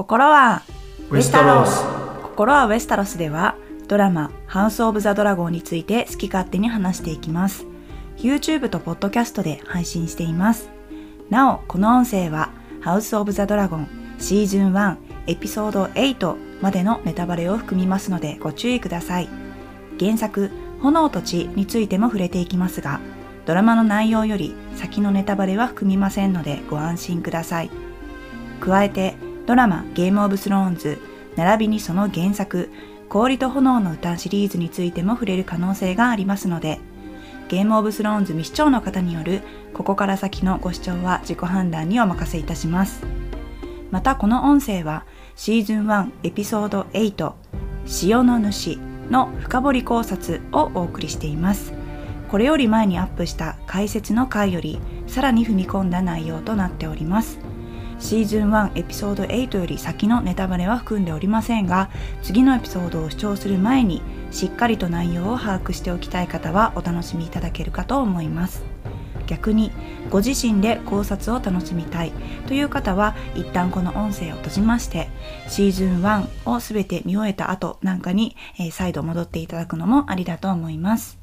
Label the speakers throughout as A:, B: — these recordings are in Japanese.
A: 心は
B: ウェスタロス。
A: 心はウェスタロスではドラマ「ハウス・オブ・ザ・ドラゴン」について好き勝手に話していきます。YouTube と Podcast で配信しています。なおこの音声は「ハウス・オブ・ザ・ドラゴン」シーズン1エピソード8までのネタバレを含みますのでご注意ください。原作「炎と血」についても触れていきますがドラマの内容より先のネタバレは含みませんのでご安心ください。加えてドラマ「ゲームオブスローンズ」並びにその原作「氷と炎の歌」シリーズについても触れる可能性がありますのでゲームオブスローンズ未視聴の方によるここから先のご視聴は自己判断にお任せいたします。またこの音声はシーズン1エピソード8潮の主の深掘り考察をお送りしています。これより前にアップした解説の回よりさらに踏み込んだ内容となっております。シーズン1エピソード8より先のネタバレは含んでおりませんが次のエピソードを視聴する前にしっかりと内容を把握しておきたい方はお楽しみいただけるかと思います。逆にご自身で考察を楽しみたいという方は一旦この音声を閉じましてシーズン1を全て見終えた後なんかに、えー再度戻っていただくのもありだと思います。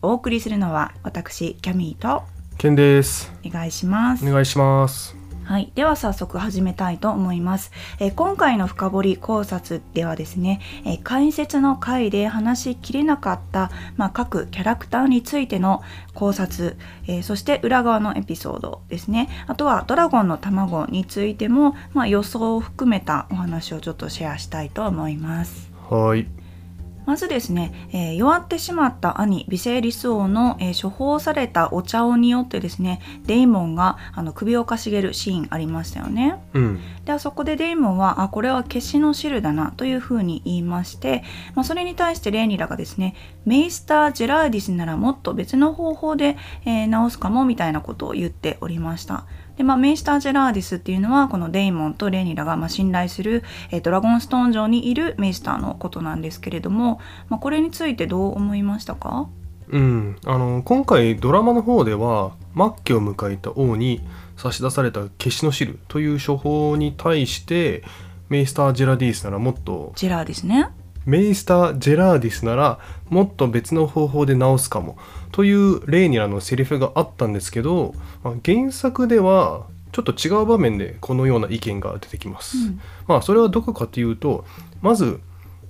A: お送りするのは私キャミーと
B: ケンです。
A: お願いします。
B: お願いします
A: はい、では早速始めたいと思います。えー今回の深掘り考察ではですね、えー解説の回で話しきれなかった、まあ、各キャラクターについての考察、えーそして裏側のエピソードですね、あとはドラゴンの卵についても、まあ、予想を含めたお話をちょっとシェアしたいと思います。
B: はい
A: まずですね、えー弱ってしまった兄ビセイリス王の、えー処方されたお茶をによってですねデイモンがあの首をかしげるシーンありましたよね。
B: うん
A: であそこでデイモンはあこれは消しの汁だなというふうに言いまして、まあ、それに対してレイニラがですねメイスター・ジェラーディスならもっと別の方法で、えー直すかもみたいなことを言っておりました。でまあ、メイスター・ジェラーディスっていうのはこのデイモンとレイニラがまあ信頼する、えードラゴンストーン城にいるメイスターのことなんですけれども、まあ、これについてどう思いましたか？
B: うんあの今回ドラマの方では末期を迎えた王に差し出された消しの汁という処方に対してメイスター・ジェラディースならもっと
A: ジェラーですね。
B: メイスター・ジェラーディスならもっと別の方法で直すかもというレイニラのセリフがあったんですけど、まあ原作ではちょっと違う場面でこのような意見が出てきます。
A: うん
B: まあそれはどこかというとまず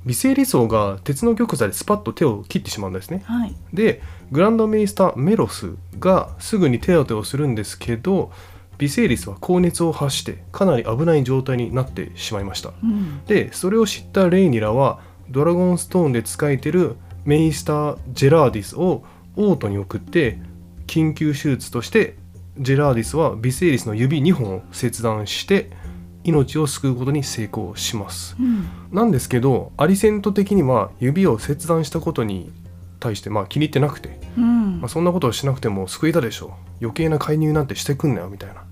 B: 微生理層が鉄の玉座でスパッと手を切ってしまうんですね。
A: はい、
B: でグランドメイスターメロスがすぐに手当てをするんですけど微生リスは高熱を発してかなり危ない状態になってしまいました。
A: うん
B: でそれを知ったレイニラはドラゴンストーンで仕えてるメイスター・ジェラーディスをオートに送って緊急手術としてジェラーディスはビセイリスの指2本を切断して命を救うことに成功します。
A: うん。
B: なんですけどアリセント的には指を切断したことに対してまあ気に入ってなくて、
A: うん。
B: まあ、そんなことをしなくても救えたでしょ余計な介入なんてしてくんなよみたいな。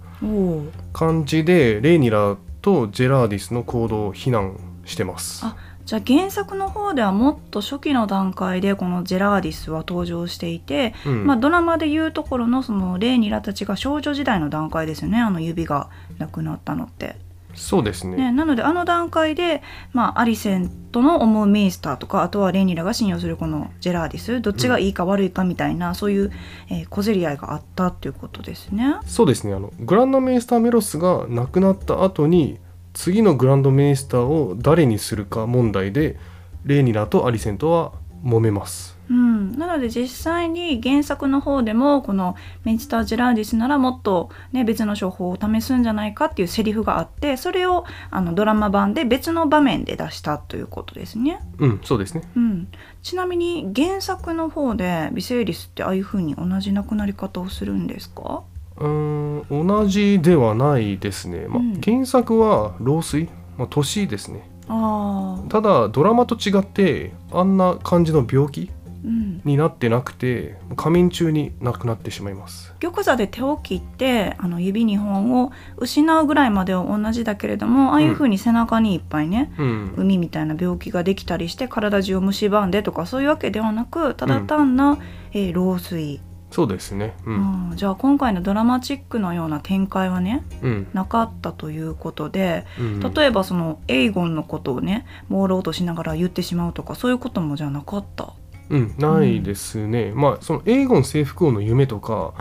B: 感じでレイニラとジェラーディスの行動を非難してます。
A: あじゃあ原作の方ではもっと初期の段階でこのジェラーディスは登場していて、
B: うん
A: まあ、ドラマでいうところのそのレイニラたちが少女時代の段階ですよねあの指がなくなったのって。
B: そうですね
A: ね、なのであの段階で、まあ、アリセントの思うメイスターとかあとはレイニラが信用するこのジェラーディスどっちがいいか悪いかみたいな、そういう、えー小競り合いがあったっていうことですね。
B: そうですねあのグランドメイスターメロスが亡くなった後に次のグランドメイスターを誰にするか問題でレイニラとアリセントは揉めます。
A: うん、なので実際に原作の方でもこのメンチター・ジェラーディスならもっと、ね、別の処方を試すんじゃないかっていうセリフがあってそれをあのドラマ版で別の場面で出したということですね。
B: うんそうですね。
A: うん、ちなみに原作の方でビセイリスってああいう風に同じ亡くなり方をするんですか？
B: うーん同じではないですね、まあ
A: うん。
B: 原作は老衰、まあ、年ですね。
A: ああ、
B: ただドラマと違ってあんな感じの病気？
A: うん、
B: になってなくて仮眠中に亡くなってしまいます。
A: 玉座で手を切ってあの指2本を失うぐらいまでは同じだけれどもああいう風に背中にいっぱいね、
B: うん。
A: 海みたいな病気ができたりして体中を蝕んでとかそういうわけではなくただ単な、えー老衰
B: そうですね。うん、
A: うん。じゃあ今回のドラマチックのような展開はね
B: うん。
A: なかったということで
B: うん、
A: 例えばそのエイゴンのことをね朦朧としながら言ってしまうとかそういうこともじゃなかった？
B: うん、ないですね、まあそのエーゴン征服王の夢とか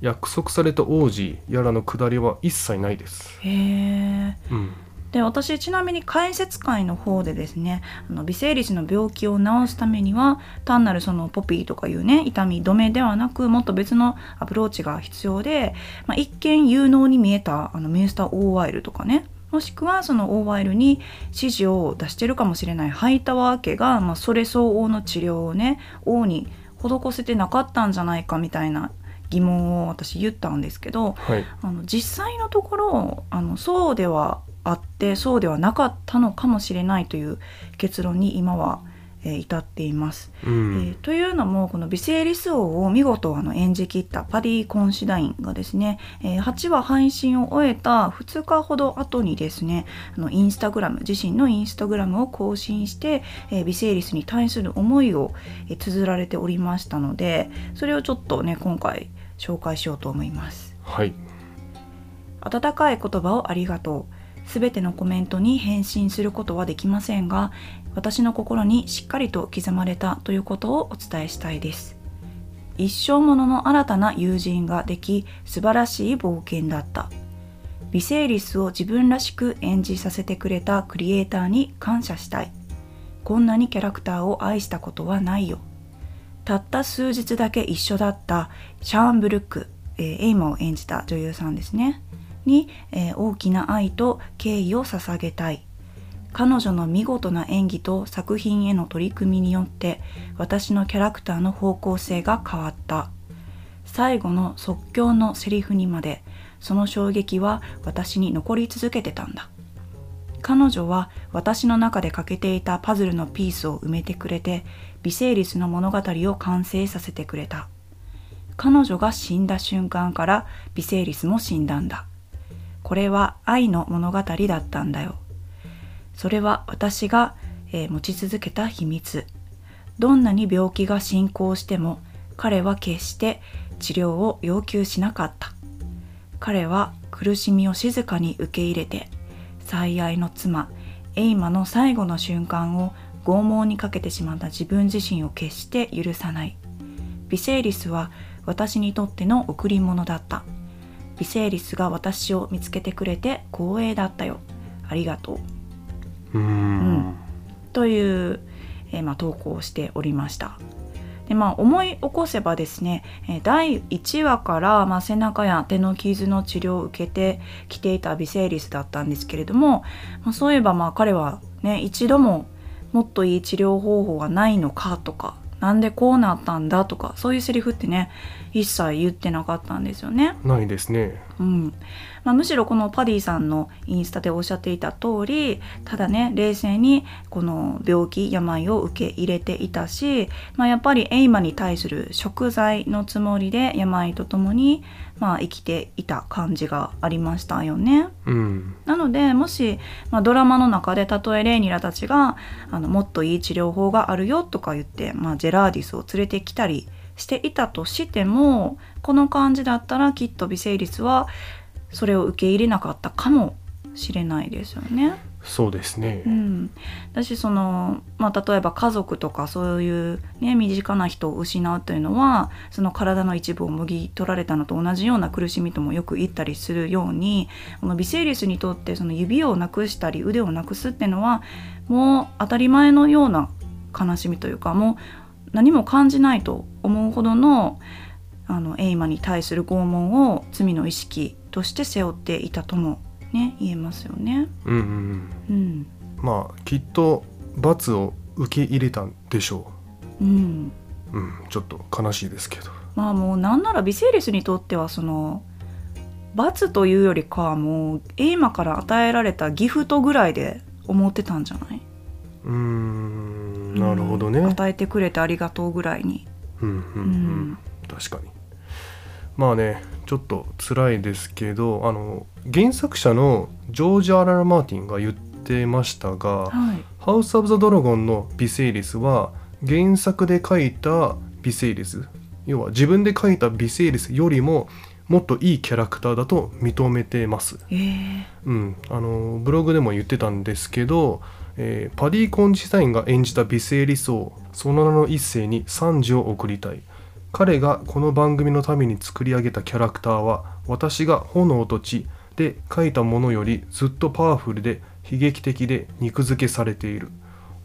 B: 約束された王子やらのくだりは一切ないです、
A: へえ
B: うん、
A: で私ちなみに解説会の方でですねあの微生理の病気を治すためには単なるそのポピーとかいうね痛み止めではなくもっと別のアプローチが必要で、まあ、一見有能に見えたあのミュースターオーワイルとかねもしくはそのオーワイルに指示を出してるかもしれないハイタワー家が、まあ、それ相応の治療をね王に施せてなかったんじゃないかみたいな疑問を私言ったんですけど
B: はい。
A: あの実際のところあのそうではあってそうではなかったのかもしれないという結論に今は、えー至っています。
B: う
A: え
B: ん
A: ーというのもこのビセイリス王を見事あの演じきったパディ・コンシダインがですね、えー8話配信を終えた2日ほど後にですねあのインスタグラム自身のインスタグラムを更新して、えービセイリスに対する思いを、えー綴られておりましたのでそれをちょっとね今回紹介しようと思います。
B: はい
A: 温かい言葉をありがとう。すべてのコメントに返信することはできませんが、私の心にしっかりと刻まれたということをお伝えしたいです。一生ものの新たな友人ができ、素晴らしい冒険だった。ビセイリスを自分らしく演じさせてくれたクリエイターに感謝したい。こんなにキャラクターを愛したことはないよ。たった数日だけ一緒だったシャーンブルック、えーエイマを演じた女優さんですね。に、えー大きな愛と敬意を捧げたい。彼女の見事な演技と作品への取り組みによって私のキャラクターの方向性が変わった。最後の即興のセリフにまでその衝撃は私に残り続けてたんだ。彼女は私の中で欠けていたパズルのピースを埋めてくれて微生リスの物語を完成させてくれた。彼女が死んだ瞬間から微生リスも死んだんだ。これは愛の物語だったんだよ。それは私が、えー持ち続けた秘密。どんなに病気が進行しても彼は決して治療を要求しなかった。彼は苦しみを静かに受け入れて最愛の妻エイマの最後の瞬間を拷問にかけてしまった自分自身を決して許さない。ビセイリスは私にとっての贈り物だった。ビセイリスが私を見つけてくれて光栄だったよ。ありがとう。
B: うーん。
A: という、えーまあ、投稿をしておりました。で、まあ、思い起こせばですねえー第1話から、まあ、背中や手の傷の治療を受けてきていたビセイリスだったんですけれども、まあ、そういえばまあ彼はね一度ももっといい治療方法はないのかとかなんでこうなったんだとかそういうセリフってね一切言ってなかったんですよね。
B: ないですね
A: うんまあ、むしろこのパディさんのインスタでおっしゃっていた通りただね冷静にこの病気病を受け入れていたし、まあ、やっぱりエイマに対する贖罪のつもりで病とともに、まあ、生きていた感じがありましたよね。
B: うん
A: なのでもし、まあ、ドラマの中でたとえレイニラたちがあのもっといい治療法があるよとか言って、まあ、ジェラーディスを連れてきたりしていたとしてもこの感じだったらきっと微生リスはそれを受け入れなかったかもしれないですよね。
B: そうですね
A: うん、だしその、まあ、例えば家族とかそういう、ね、身近な人を失うというのはその体の一部をもぎ取られたのと同じような苦しみともよく言ったりするようにこの微生リスにとってその指をなくしたり腕をなくすっていうのはもう当たり前のような悲しみというかもう何も感じないと思うほどのあのエイマに対する拷問を罪の意識として背負っていたとも、ね、言えますよね。
B: うんうんうん。
A: うん。
B: まあきっと罰を受け入れたんでしょ
A: う。ん、
B: ううんちょっと悲しいですけど。
A: まあもうなんならビセイリスにとってはその罰というよりかはもうエイマから与えられたギフトぐらいで思ってたんじゃない？う
B: ーんなるほどね。
A: うん与えてくれてありがとうぐらいに。
B: うんうんうん。確かに。まあねちょっと辛いですけどあの原作者のジョージ・アララ・マーティンが言ってましたが
A: はい、「
B: ハウス・オブ・ザ・ドラゴン」のビセイリスは原作で書いたビセイリス要は自分で描いたビセイリスよりももっといいキャラクターだと認めてます。
A: えー、
B: うん、あのブログでも言ってたんですけど、えーパディ・コンジサインが演じたビセイリス王その名の一世に賛辞を送りたい。彼がこの番組のために作り上げたキャラクターは私が炎と血で描いたものよりずっとパワフルで悲劇的で肉付けされている。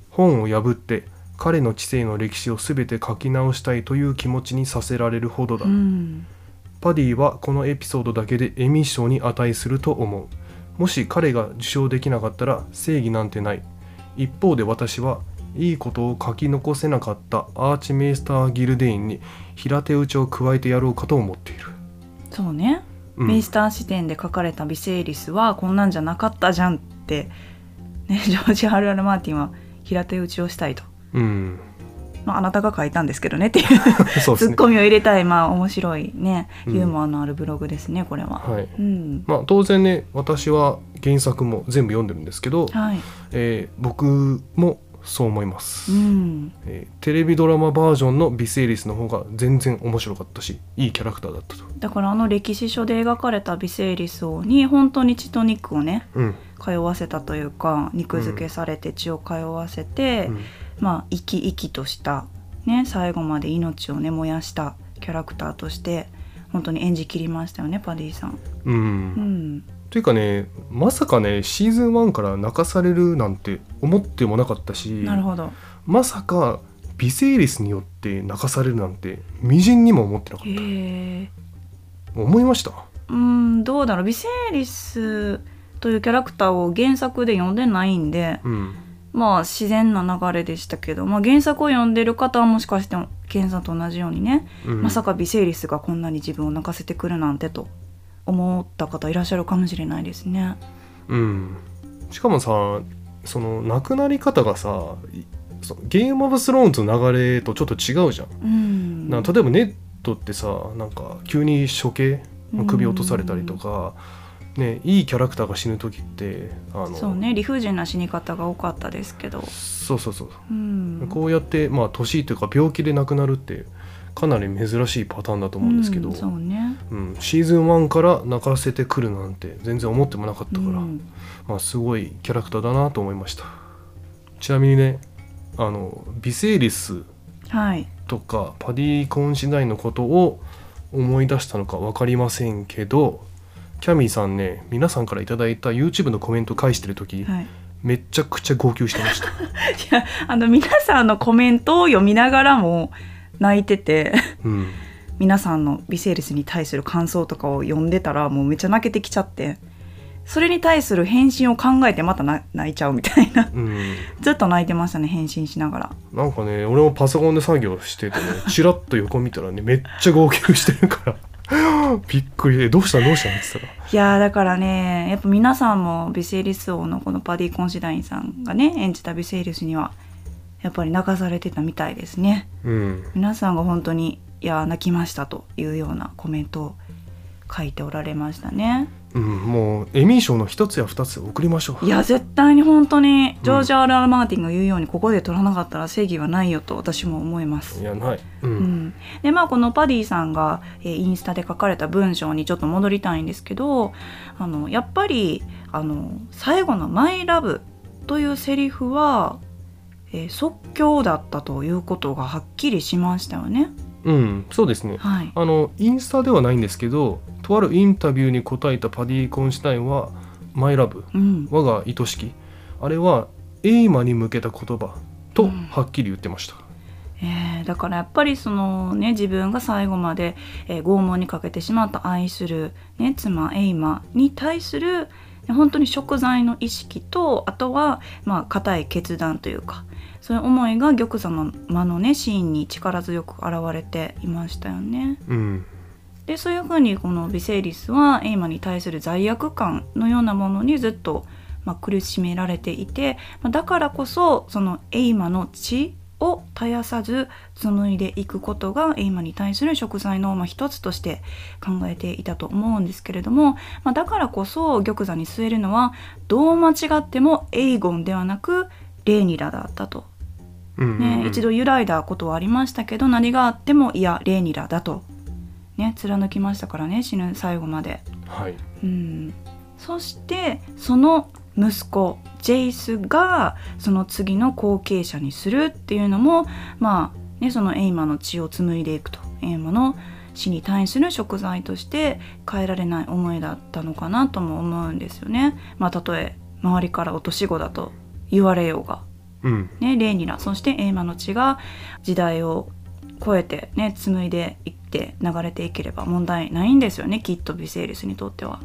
B: 本を破って彼の知性の歴史を全て書き直したいという気持ちにさせられるほどだ、
A: うん。
B: パディはこのエピソードだけでエミー賞に値すると思う。もし彼が受賞できなかったら正義なんてない一方で私はいいことを書き残せなかったアーチメイスター・ギルデインに平手打ちを加えてやろうかと思っている、
A: そうね、
B: うん。
A: メイスター視点で書かれたビセイリスはこんなんじゃなかったじゃんって、ね、ジョージ・ハルアル・マーティンは平手打ちをしたいと、
B: うん
A: まあ、あなたが書いたんですけどねっていう ツッコミを入れたいまあ面白いね
B: うん。
A: ユーモアのあるブログですねこれは。
B: はい。
A: うん。
B: まあ当然ね私は原作も全部読んでるんですけど、
A: はい。
B: えー僕もそう思います、
A: うん。
B: えーテレビドラマバージョンのビセイリスの方が全然面白かったしいいキャラクターだったと。
A: だからあの歴史書で描かれたビセイリス王に本当に血と肉をね
B: うん、
A: 通わせたというか肉付けされて血を通わせて、
B: うん
A: まあ生き生きとした、ね、最後まで命をね燃やしたキャラクターとして本当に演じきりましたよねパディさん。
B: うん
A: うん、
B: というかねまさかねシーズン1から泣かされるなんて思ってもなかったし
A: なるほど。
B: まさかビセイリスによって泣かされるなんてみじんにも思ってなかっ。た思いました？
A: うんどうだろうビセイリスというキャラクターを原作で読んでないんで
B: うん
A: まあ自然な流れでしたけど、まあ、原作を読んでる方はもしかしてケンさんと同じようにね、
B: うん。
A: まさかビセイリスがこんなに自分を泣かせてくるなんてと思った方いらっしゃるかもしれないですね。
B: うん。しかもさその亡くなり方がさゲームオブスローンズの流れとちょっと違うじゃん。
A: うん、
B: な例えばネットってさなんか急に処刑首落とされたりとか、ね、いいキャラクターが死ぬ時ってあの
A: そうね理不尽な死に方が多かったですけど、
B: そうそうそう。
A: うん、
B: こうやってまあ年というか病気で亡くなるってかなり珍しいパターンだと思うんですけど、
A: うんそうね。
B: うんシーズン1から泣かせてくるなんて全然思ってもなかったから、
A: うん。
B: まあ、すごいキャラクターだなと思いました。ちなみにねあのビセイリス
A: はい。
B: とかパディ・コンシダインのことを思い出したのか分かりませんけどキャミーさんね皆さんから頂いた YouTube のコメント返してる時、
A: はい。
B: めっちゃくちゃ号泣してました。
A: いやあの皆さんのコメントを読みながらも泣いてて
B: うん。
A: 皆さんのビセイリスに対する感想とかを読んでたらもうめっちゃ泣けてきちゃってそれに対する返信を考えてまたな泣いちゃうみたいな。
B: うん。
A: ずっと泣いてましたね返信しながら。
B: なんかね俺もパソコンで作業しててねチラッと横見たらねめっちゃ号泣してるから びっくり。でどうした？どうした？って言ってたら。
A: いやーだからねやっぱ皆さんもビセイリス王のこのパディ・コンシダインさんがね演じたビセイリスにはやっぱり泣かされてたみたいですね。
B: うん。
A: 皆さんが本当にいやー泣きましたというようなコメントを書いておられましたね
B: うん、もうエミー賞の一つや二つ送りましょう。
A: いや絶対に本当にジョージ・アール・アル・マーティンが言うようにここで取らなかったら正義はないよと私も思います。
B: いやない、うん。
A: うん、でまあこのパディさんが、えーインスタで書かれた文章にちょっと戻りたいんですけどあのやっぱりあの最後の「My love」というセリフは、えー即興だったということがはっきりしましたよね。
B: うん、そうですね。
A: はい、
B: あのインスタではないんですけどとあるインタビューに答えたパディ・コンシュタインは「My love
A: うん、
B: 我が愛しき」あれはエイマに向けた言葉と
A: うん。
B: はっきり言ってました、
A: えーだからやっぱりそのね自分が最後まで、えー拷問にかけてしまった愛する、ね、妻エイマに対するね本当に贖罪の意識とあとはまあ固い決断というかそういう思いが玉座の間のねシーンに力強く現れていましたよね。
B: うん
A: でそういうふうにこのビセイリスはエイマに対する罪悪感のようなものにずっと、まあ、苦しめられていて、まあだからこそそのエイマの血を絶やさず紡いでいくことがエイマに対する贖罪のまあ一つとして考えていたと思うんですけれども、まあ、だからこそ玉座に据えるのはどう間違ってもエイゴンではなくレーニラだったとね、一度揺らいだことはありましたけど何があってもいやレーニラだと、ね、貫きましたからね死ぬ最後まで。
B: はい。
A: うん、そしてその息子ジェイスがその次の後継者にするっていうのもまあねそのエイマの血を紡いでいくと。エイマの死に対する贖罪として変えられない思いだったのかなとも思うんですよね。まあ、たとえ周りから落とし子だと言われようが
B: うん。
A: ね、レーニラ。そしてエイマの血が時代を超えてね紡いでいって流れていければ問題ないんですよねきっとビセイリスにとっては、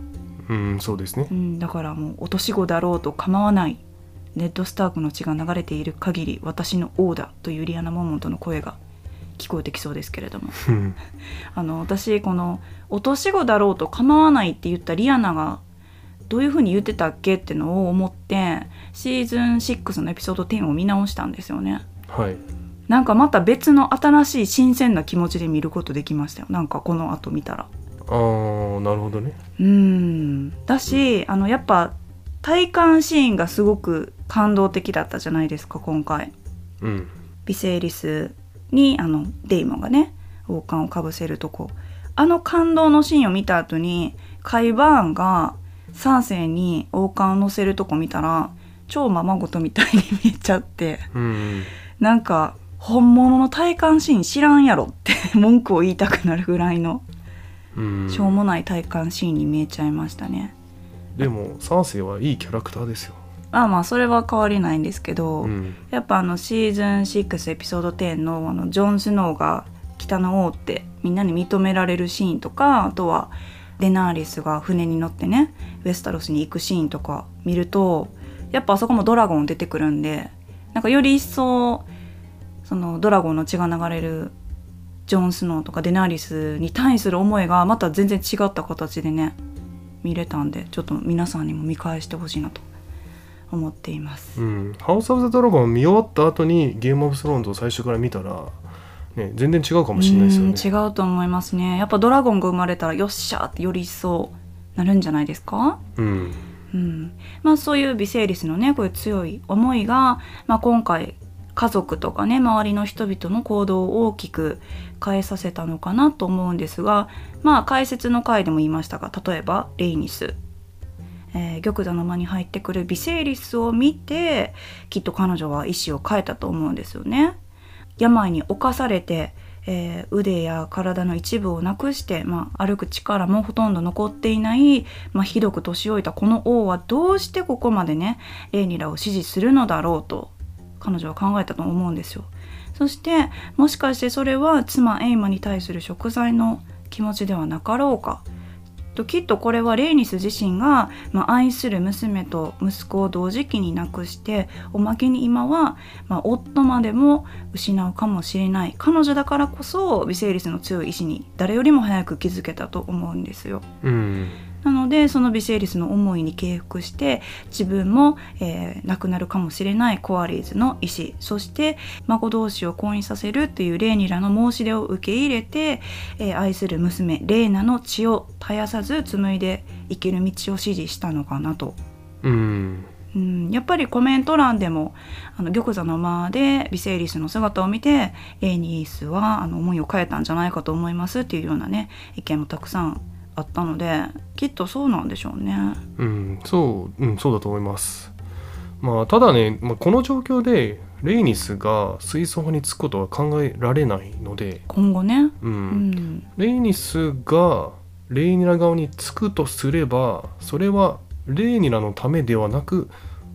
B: うんそうですね。
A: うん、だからもう落とし子だろうと構わないネッド・スタークの血が流れている限り私の王だというリアナ・モモントの声が聞こえてきそうですけれども。
B: うん。
A: あの私この落とし子だろうと構わないって言ったリアナがどういう風に言ってたっけってのを思ってシーズン6のエピソード10を見直したんですよね。
B: はい。
A: なんかまた別の新しい新鮮な気持ちで見ることできましたよ。なんかこの後見たら。
B: あーなるほどね。
A: うーん。だしあのやっぱ体感シーンがすごく感動的だったじゃないですか今回。
B: うん。
A: ビセイリスにあのデイモンがね王冠をかぶせるとこ。あの感動のシーンを見た後にカイバーンがサーセイに王冠を乗せるとこ見たら超ままごとみたいに見えちゃって
B: うん。
A: なんか本物の体感シーン知らんやろって文句を言いたくなるぐらいの
B: うん。
A: しょうもない体感シーンに見えちゃいましたね。
B: でもサーセイはいいキャラクターですよ。
A: まあまあそれは変わりないんですけど、
B: うん。
A: やっぱあのシーズン6エピソード10のあのジョン・スノーが北の王ってみんなに認められるシーンとかあとはデナーリスが船に乗ってねウェスタロスに行くシーンとか見るとやっぱあそこもドラゴン出てくるんでなんかより一層そのドラゴンの血が流れるジョン・スノーとかデナーリスに対する思いがまた全然違った形でね見れたんでちょっと皆さんにも見返してほしいなと思っています。
B: うん、ハウス・オブ・ザ・ドラゴン見終わった後にゲーム・オブ・スローンズを最初から見たら、ね、全然違うかもしれないですよね。
A: うん違うと思いますね。やっぱドラゴンが生まれたらよっしゃーってより一層なるんじゃないですか？
B: うん。
A: うん。まあそういうビセイリスのねこういう強い思いが、まあ、今回家族とかね周りの人々の行動を大きく変えさせたのかなと思うんですがまあ解説の回でも言いましたが例えばレイニス、えー玉座の間に入ってくるビセイリスを見てきっと彼女は意志を変えたと思うんですよね。病に侵されて、えー腕や体の一部をなくして、まあ、歩く力もほとんど残っていない、まあ、ひどく年老いたこの王はどうしてここまでねレイニラを支持するのだろうと彼女は考えたと思うんですよ。そしてもしかしてそれは妻エイマに対する贖罪の気持ちではなかろうかときっとこれはレイニス自身が、まあ、愛する娘と息子を同時期に亡くしておまけに今は、まあ、夫までも失うかもしれない彼女だからこそ微生物の強い意志に誰よりも早く気づけたと思うんですよ。
B: うん
A: なのでそのビセイリスの思いに敬服して自分も、えー亡くなるかもしれないコアリーズの意思そして孫同士を婚姻させるっていうレーニラの申し出を受け入れて、えー愛する娘レーナの血を絶やさず紡いで生きる道を指示したのかなと。
B: うん
A: うん、やっぱりコメント欄でもあの玉座の間でビセイリスの姿を見てレーニースはあの思いを変えたんじゃないかと思いますっていうようなね意見もたくさんあったのできっとそうなんでしょうね。
B: うんそう、うん、そうだと思います。まあただね、まあ、この状況でレイニスが水槽につくことは考えられないので、
A: 今後ね、
B: うん
A: うん、
B: レイニスがレイニラ側につくとすればそれはレイニラのためではなく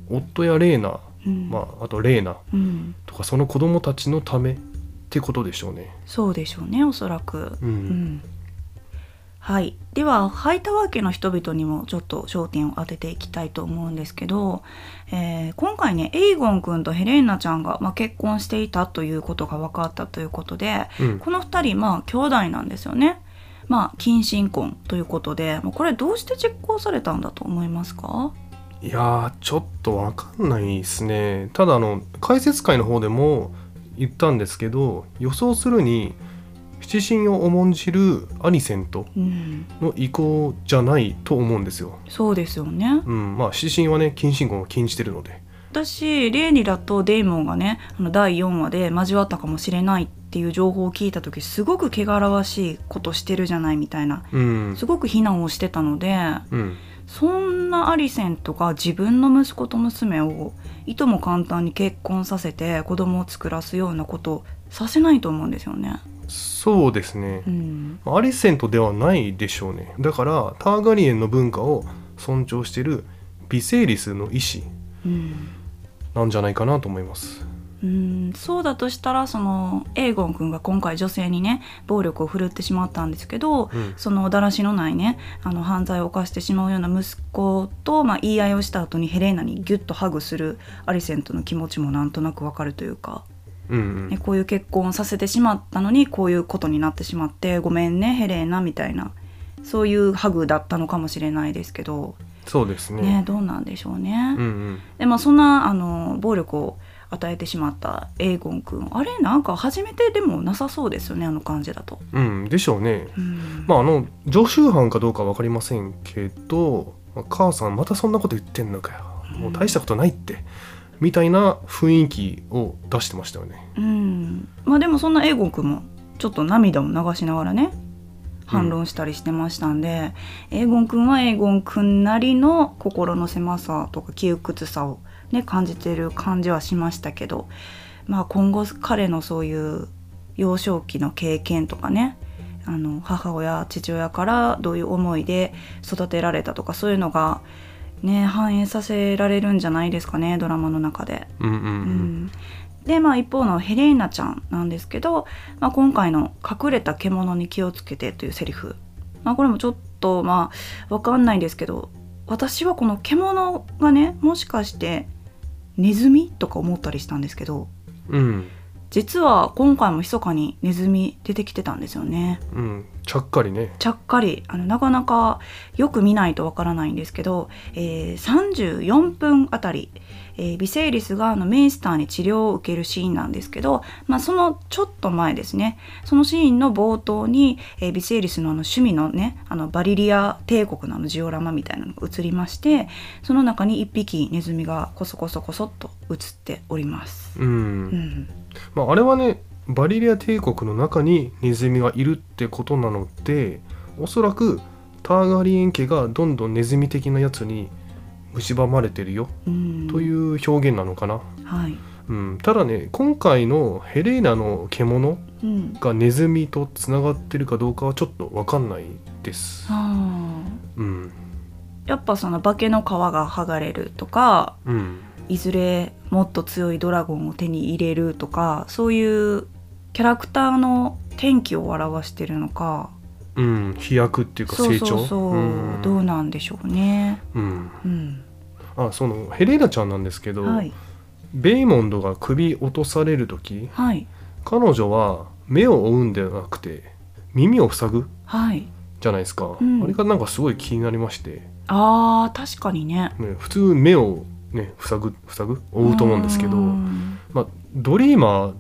B: 夫やレーナ、
A: うん
B: まあ、あとレーナ
A: うん、
B: とかその子供たちのためってことでしょうね。
A: そうでしょうねおそらく。
B: うん
A: うんはい、ではハイタワー家の人々にもちょっと焦点を当てていきたいと思うんですけど、えー今回ねエイゴン君とヘレーナちゃんが、まあ、結婚していたということが分かったということで
B: うん。
A: この2人まあ兄弟なんですよね。まあ近親婚ということでこれどうして実行されたんだと思いますか？
B: いやーちょっとわかんないですね。ただあの解説会の方でも言ったんですけど予想するに七神を重んじるアニセント
A: うん
B: の意向じゃないと思うんですよ。
A: そうですよね。
B: うん、まあ七神はね近親婚を禁じてるので
A: 私レーニラとデイモンがねあの第4話で交わったかもしれないっていう情報を聞いた時すごく汚らわしいことしてるじゃないみたいな
B: うん
A: すごく非難をしてたので
B: うん
A: そんなアリセントが自分の息子と娘をいとも簡単に結婚させて子供を作らすようなことさせないと思うんですよね。
B: そうですね。
A: う、ん、
B: アリセントではないでしょうね。だからターガリエンの文化を尊重してるビセイリスの意思
A: うん。
B: なんじゃないかなと思います。
A: うん。そうだとしたらそのエーゴン君が今回女性にね暴力を振るってしまったんですけど、
B: うん。
A: そのだらしのないねあの犯罪を犯してしまうような息子と、まあ、言い合いをした後にヘレーナにギュッとハグするアリセントの気持ちもなんとなくわかるというか、
B: うんうん。
A: ね、こういう結婚をさせてしまったのにこういうことになってしまってごめんねヘレーナみたいな。そういうハグだったのかもしれないですけど、
B: そうですね。
A: ね、どうなんでしょうね。
B: うんうん。
A: でもそんなあの暴力を与えてしまったエーゴン君。あれなんか初めてでもなさそうですよねあの感じだと。
B: うんでしょうね。
A: うん。
B: まああの常習犯かどうか分かりませんけど、まあ母さんまたそんなこと言ってんのかよ。もう大したことないって、みたいな雰囲気を出してましたよね。
A: うん。まあでもそんなエーゴン君もちょっと涙を流しながらね反論したりしてましたんで、エーゴン君はエーゴン君なりの心の狭さとか窮屈さをね感じてる感じはしましたけどまあ今後彼のそういう幼少期の経験とかねあの母親父親からどういう思いで育てられたとかそういうのがね反映させられるんじゃないですかねドラマの中で。
B: うんうんう
A: うん。んでまあ一方のヘレーナちゃんなんですけど、まあ、今回の「隠れた獣に気をつけて」というセリフ、まあ、これもちょっとまあわかんないんですけど私はこの獣がねもしかしてネズミとか思ったりしたんですけど
B: うん
A: 実は今回も密かにネズミ出てきてたんですよね。
B: うん。ちゃっかりね。
A: ちゃっかり。あのなかなかよく見ないとわからないんですけど、えー34分あたり、えービセイリスがあのメイスターに治療を受けるシーンなんですけど、まあ、そのちょっと前ですね。そのシーンの冒頭に、えービセイリスのあの趣味のねあのバリリア帝国のあのジオラマみたいなのが映りましてその中に1匹ネズミがコソコソコソっと映っております。
B: うん、
A: うん。
B: まあ、あれはねバリリア帝国の中にネズミがいるってことなのでおそらくターガリエン家がどんどんネズミ的なやつに蝕まれてるよ
A: うん、
B: という表現なのかな、
A: はい、
B: うん、ただね今回のヘレーナの獣
A: うん、
B: がネズミとつながってるかどうかはちょっと分かんないです、うん。
A: やっぱその化けの皮が剥がれるとか
B: うん、
A: いずれもっと強いドラゴンを手に入れるとかそういうキャラクターの転機を表してるのか
B: うん、飛躍っていうか
A: そう
B: 成長
A: そう。そう、
B: ん。
A: どうなんでしょうね。
B: うん、
A: うん、
B: あそのヘレーナちゃんなんですけど、
A: はい。
B: ベイモンドが首落とされる時
A: はい。
B: 彼女は目を追うんではなくて耳を塞ぐ
A: はい。
B: じゃないですか、
A: うん。
B: あれがなんかすごい気になりまして、
A: あー確かにね。
B: ね、普通目をね塞ぐ塞ぐ？追うと思うんですけど
A: うん。
B: まあドリーマー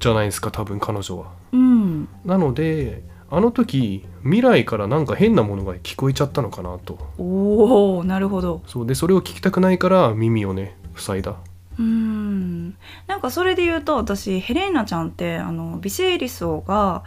B: じゃないですか多分彼女は。
A: うん。
B: なのであの時未来からなんか変なものが聞こえちゃったのかなと
A: おおなるほど。
B: そうでそれを聞きたくないから耳をね塞いだ
A: うんなんかそれで言うと私ヘレーナちゃんってあのビセイリス王が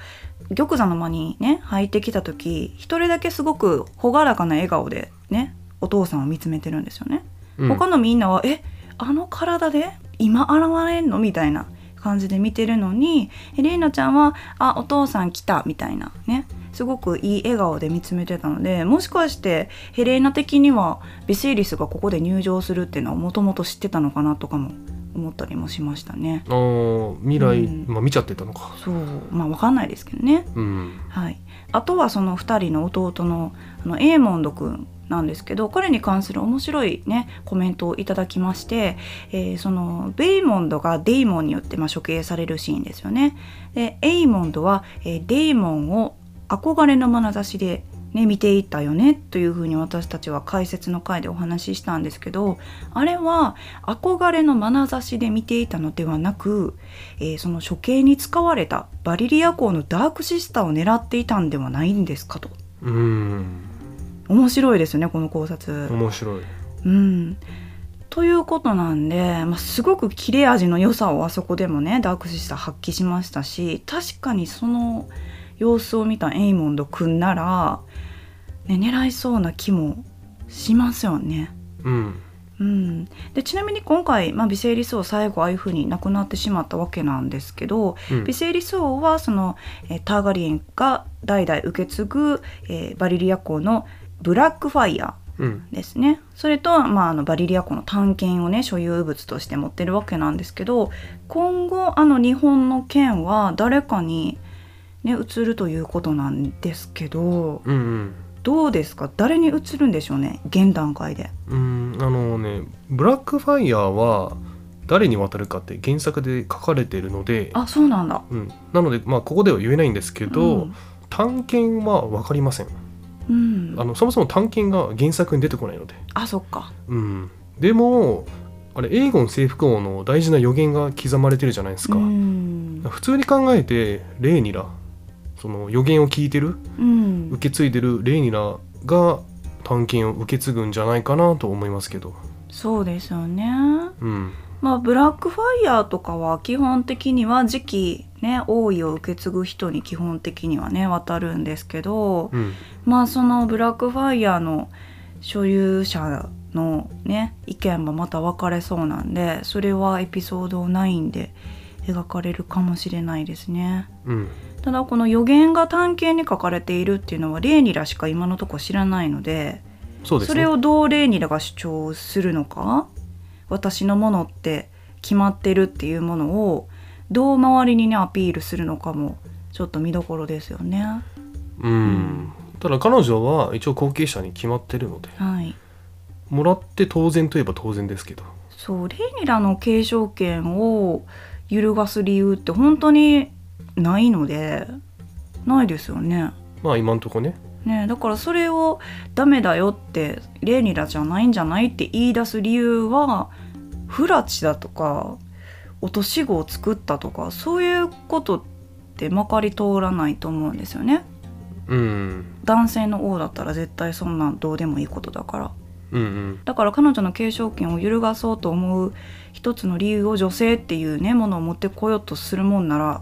A: 玉座の間にね入ってきた時一人だけすごく朗らかな笑顔でねお父さんを見つめてるんですよね。
B: うん
A: 他のみんなは「えあの体で今現れんの?」みたいな感じで見てるのにヘレーナちゃんは「あお父さん来た」みたいなね。すごくいい笑顔で見つめてたのでもしかしてヘレーナ的にはビセイリスがここで入場するっていうのはもともと知ってたのかなとかも思ったりもしましたね。
B: あー未来、
A: うん。
B: まあ見ちゃってたのか。
A: そう。まあわかんないですけどね。
B: うん。
A: はい、あとはその2人の弟のあのエーモンド君なんですけど彼に関する面白いねコメントをいただきまして、えーそのベイモンドがデイモンによってまあ処刑されるシーンですよね。でエイモンドは、えーデイモンを憧れの眼差しで、ね、見ていたよねというふうに私たちは解説の回でお話ししたんですけどあれは憧れの眼差しで見ていたのではなく、えーその処刑に使われたバリリア港のダークシスターを狙っていたんではないんですかと
B: うん
A: 面白いですよねこの考察。
B: 面白い。
A: うん、ということなんで、まあ、すごく切れ味の良さをあそこでもねダークシスター発揮しましたし確かにその様子を見たエイモンド君なら、ね、狙いそうな気もしますよね。
B: うん。
A: うん、でちなみに今回、まあ、ビセイリス王最後ああいう風に亡くなってしまったわけなんですけど、
B: うん。
A: ビセイリス王はその、えーターガリエンが代々受け継ぐ、えーバリリア公のブラックファイヤ
B: うん。
A: ーですね。それと、まあ、あのバリリア公の探検をね所有物として持ってるわけなんですけど今後あの日本の剣は誰かに、ね、移るということなんですけど
B: うんうん。
A: どうですか？誰に移るんでしょうね？現段階で。
B: うん。あのねブラックファイヤーは誰に渡るかって原作で書かれているので、
A: あそうなんだ。
B: うん、なのでまあここでは言えないんですけど、
A: うん。
B: 探検は分かりません
A: うん、
B: あのそもそも探検が原作に出てこないので、
A: あそっか。
B: うん、でもあれエーゴン征服王の大事な予言が刻まれてるじゃないですか、
A: うん。
B: 普通に考えてレーニラその予言を聞いてる
A: うん。
B: 受け継いでるレーニラが探検を受け継ぐんじゃないかなと思いますけど。
A: そうですよね。
B: うん。
A: まあブラックファイヤーとかは基本的には次期ね王位を受け継ぐ人に基本的にはね渡るんですけど
B: うん。
A: まあそのブラックファイヤーの所有者のね意見もまた分かれそうなんでそれはエピソード9で描かれるかもしれないですね。
B: うん。
A: ただこの予言が探検に書かれているっていうのはレーニラしか今のところ知らないので
B: そね。
A: それをどうレーニラが主張するのか私のものって決まってるっていうものをどう周りにねアピールするのかもちょっと見どころですよね。
B: うんただ彼女は一応後継者に決まってるので
A: はい
B: もらって当然といえば当然ですけど
A: そうレーニラの継承権を揺るがす理由って本当にないのでないですよね。
B: まあ今んとこね
A: ねだからそれをダメだよってレーニラじゃないんじゃないって言い出す理由はフラチだとか落とし子を作ったとかそういうことってまかり通らないと思うんですよね。
B: うん
A: 男性の王だったら絶対そんなんどうでもいいことだから。
B: うんうん
A: だから彼女の継承権を揺るがそうと思う一つの理由を女性っていうねものを持ってこようとするもんなら、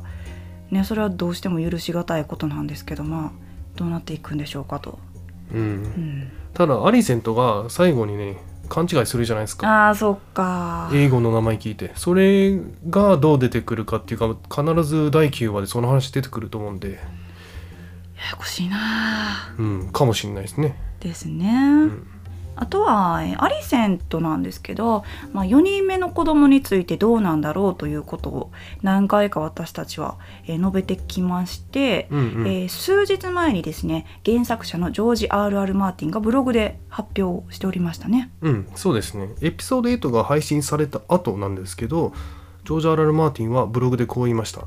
A: ね、それはどうしても許しがたいことなんですけどまあどうなっていくんでしょうかと。
B: うん
A: うん、
B: ただアリセントが最後にね勘違いするじゃないですか。
A: ああそっか。
B: 英語の名前聞いて。それがどう出てくるかっていうか必ず第9話でその話出てくると思うんで。
A: ややこしいな
B: うんかもしれないですね。
A: ですね。
B: ん
A: あとはえーアリセントなんですけど、まあ、4人目の子供についてどうなんだろうということを何回か私たちは、えー述べてきまして、
B: うんうん
A: えー数日前にですね原作者のジョージ・ R.R. マーティンがブログで発表しておりましたね。
B: うん、そうですね。エピソード8が配信された後なんですけど、ジョージ・アラル・マーティンはブログでこう言いました。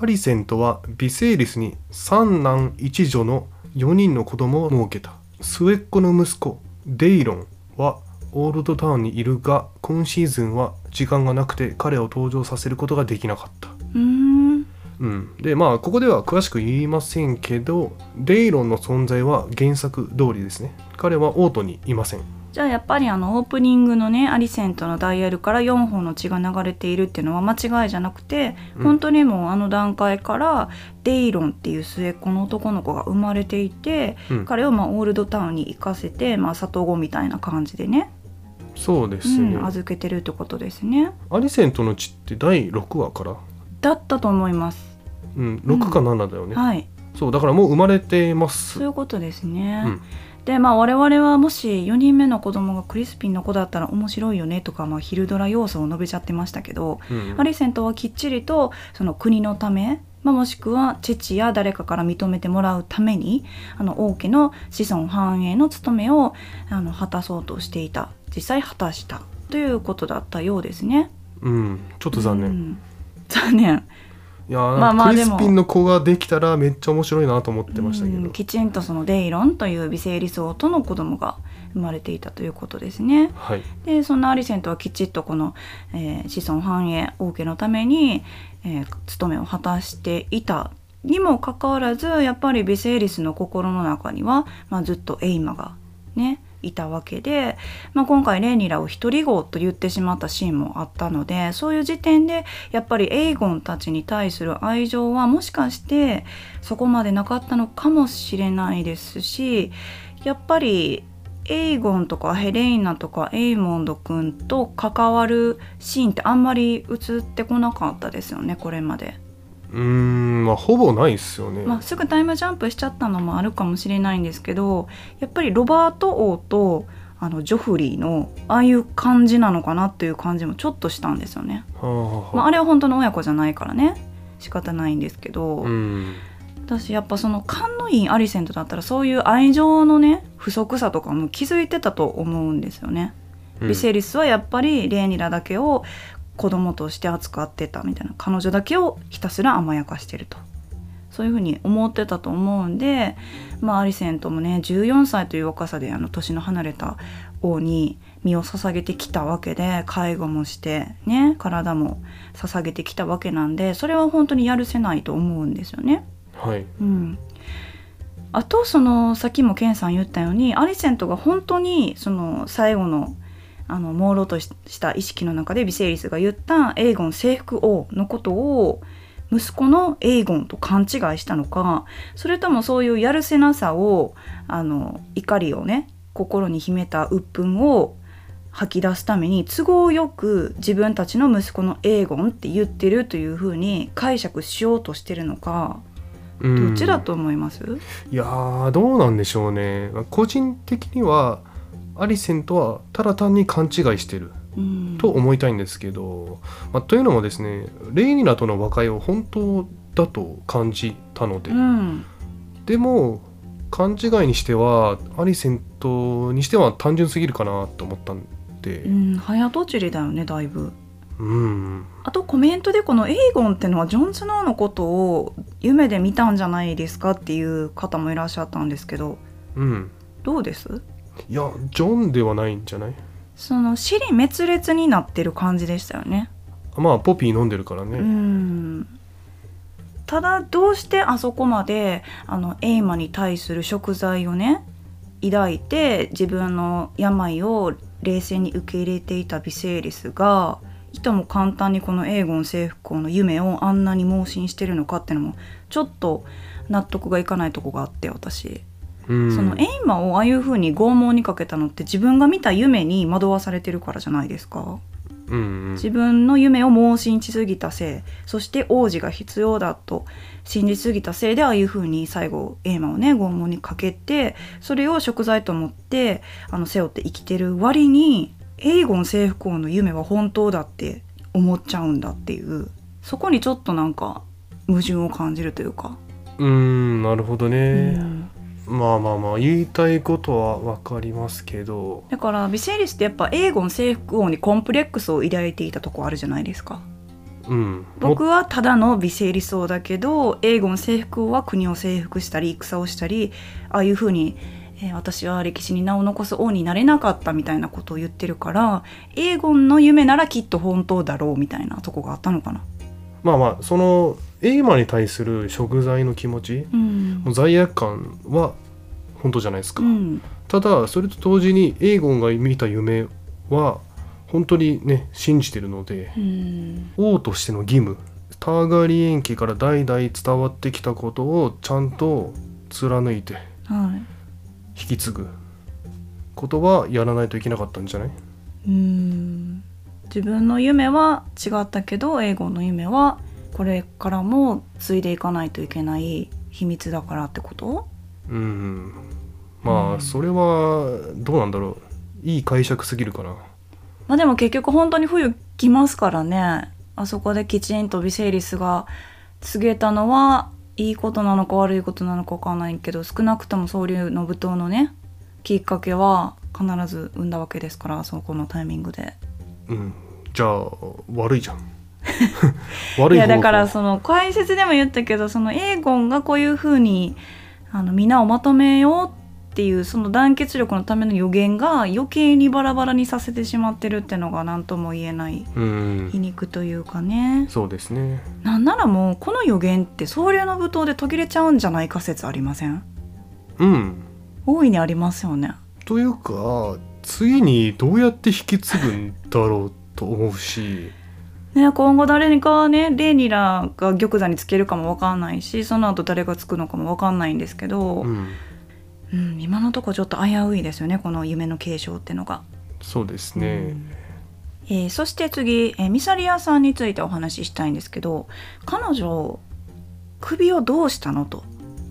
B: アリセントはビセイリスに三男一女の4人の子供を設けた。末っ子の息子、デイロンはオールドタウンにいるが、今シーズンは時間がなくて彼を登場させることができなかった。
A: うーん。
B: うん、でまあここでは詳しく言いませんけどデイロンの存在は原作通りですね。彼はオートにいません
A: じゃあやっぱりあのオープニングのねアリセントのダイヤルから4本の血が流れているっていうのは間違いじゃなくて、
B: うん。
A: 本当にもうあの段階からデイロンっていう末っ子の男の子が生まれていて、
B: うん。
A: 彼をまあオールドタウンに行かせて、まあ、里子みたいな感じでね、
B: そうですね、
A: うん、預けてるってことですね。
B: アリセントの血って第6話から？
A: だったと思います。
B: うん6か7だよね、
A: はい。
B: そうだからもう生まれてます。
A: そういうことですね。
B: うん
A: でまあ我々はもし4人目の子供がクリスピンの子だったら面白いよねとか、まあ、ヒルドラ要素を述べちゃってましたけど、
B: うん
A: アリセントはきっちりとその国のため、まあ、もしくは父や誰かから認めてもらうためにあの王家の子孫繁栄の務めをあの果たそうとしていた。実際果たしたということだったようですね。
B: うん。ちょっと残念、い
A: うん。残念
B: やー、
A: まあまあ
B: クリスピンの子ができたらめっちゃ面白いなと思ってましたけど、
A: うんきちんとそのデイロンという微生理想との子供が生まれていたということですね。
B: はい。
A: でそんなアリセントはきちっとこの、えー子孫繁栄王家のために、えー務めを果たしていたにもかかわらずやっぱりビセイリスの心の中には、まあ、ずっとエイマがねいたわけで、まあ、今回レーニラを一人っ子と言ってしまったシーンもあったのでそういう時点でやっぱりエイゴンたちに対する愛情はもしかしてそこまでなかったのかもしれないですしやっぱりエイゴンとかヘレイナとかエイモンド君と関わるシーンってあんまり映ってこなかったですよねこれまで。
B: うーんまあほぼないっすよね、
A: まあ、すぐタイムジャンプしちゃったのもあるかもしれないんですけどやっぱりロバート王とあのジョフリーのああいう感じなのかなっていう感じもちょっとしたんですよね。
B: はあはあ。
A: まあ、あれは本当の親子じゃないからね。仕方ないんですけど、
B: うん。
A: 私やっぱその勘のいいアリセントだったらそういう愛情のね不足さとかも気づいてたと思うんですよね。
B: うん。
A: ビセリスはやっぱりレーニラだけを子供として扱ってたみたいな彼女だけをひたすら甘やかしてると。そういうふうに思ってたと思うんで、まあ、アリセントもね14歳という若さであの年の離れた王に身を捧げてきたわけで介護もしてね体も捧げてきたわけなんでそれは本当にやるせないと思うんですよね。
B: はい。
A: うん、あとそのさっきもケンさん言ったようにアリセントが本当にその最後のあの朦朧とした意識の中でビセイリスが言ったエーゴン征服王のことを息子のエーゴンと勘違いしたのかそれともそういうやるせなさをあの怒りをね心に秘めた鬱憤を吐き出すために都合よく自分たちの息子のエーゴンって言ってるというふうに解釈しようとしてるのか
B: うん。
A: どっちだと思います、
B: いやーどうなんでしょうね。個人的にはアリセントはただ単に勘違いしてる
A: うん。
B: と思いたいんですけど、まあ、というのもですねレイニラとの和解を本当だと感じたので、
A: うん。
B: でも勘違いにしてはアリセントにしては単純すぎるかなと思ったんで。
A: うん、早とちりだよねだいぶ。
B: うん。
A: あとコメントでこのエイゴンってのはジョン・スノーのことを夢で見たんじゃないですかっていう方もいらっしゃったんですけど
B: うん。
A: どうです？
B: いやジョンではないんじゃない？
A: その尻滅裂になってる感じでしたよね。
B: まあポピー飲んでるから
A: う
B: ね、
A: ん。ただどうしてあそこまであのエイマに対する食材をね抱いて自分の病を冷静に受け入れていたビセイリスがいとも簡単にこのエーゴン征服王の夢をあんなに盲信してるのかっていうのもちょっと納得がいかないとこがあって私、
B: うん
A: そのエイマをああいう風に拷問にかけたのって自分が見た夢に惑わされてるからじゃないですか？
B: うんうん
A: 自分の夢を盲信しすぎたせいそして王子が必要だと信じすぎたせいでああいう風に最後エーマをね拷問にかけてそれを食材と思ってあの背負って生きてる割にエーゴン征服王の夢は本当だって思っちゃうんだっていうそこにちょっとなんか矛盾を感じるというか。
B: うんなるほど
A: う
B: ね、
A: ん
B: まあまあまあ言いたいことは分かりますけど
A: だからビセイリスってやっぱエーゴン征服王にコンプレックスを抱いていたとこあるじゃないですか。
B: うん
A: 僕はただの美声理想だけどエーゴン征服王は国を征服したり戦をしたりああいう風に、えー私は歴史に名を残す王になれなかったみたいなことを言ってるからエーゴンの夢ならきっと本当だろうみたいなとこがあったのかな。
B: まあまあそのエイマに対する食材の気持ち
A: うん。
B: もう罪悪感は本当じゃないですか、
A: うん。
B: ただそれと同時にエーゴンが見た夢は本当にね信じてるので
A: うん。
B: 王としての義務ターガリエン家から代々伝わってきたことをちゃんと貫いて
A: はい。
B: 引き継ぐことはやらないといけなかったんじゃない？
A: うん。自分の夢は違ったけどエーゴンの夢はこれからも継いでいかないといけない秘密だからってこと？
B: うん。ま
A: うん。
B: あそれはどうなんだろう。いい解釈すぎるかな。
A: まあでも結局本当に冬来ますからね。あそこできちんとビセイリスが告げたのはいいことなのか悪いことなのか分かんないけど少なくとも総流の舞踏のねきっかけは必ず生んだわけですからそこのタイミングで。
B: うん。じゃあ悪いじゃん 悪い方
A: いやだからその解説でも言ったけどそのエーゴンがこういうふうにあのみんなをまとめようっていうその団結力のための予言が余計にバラバラにさせてしまってるってのが何とも言えない。
B: うん。
A: 皮肉というかね。
B: そうですね。
A: なんならもうこの予言って総流の舞踏で途切れちゃうんじゃないか説ありません？
B: うん。
A: 大いにありますよね。
B: というか次にどうやって引き継ぐんだろうと思うし
A: ね、今後誰にかねレーニラが玉座につけるかも分かんないしその後誰がつくのかも分かんないんですけど、
B: うん
A: うん、今のところちょっと危ういですよねこの夢の継承ってのが。
B: そうですね、
A: えーそして次、えーミサリアさんについてお話ししたいんですけど彼女首をどうしたのと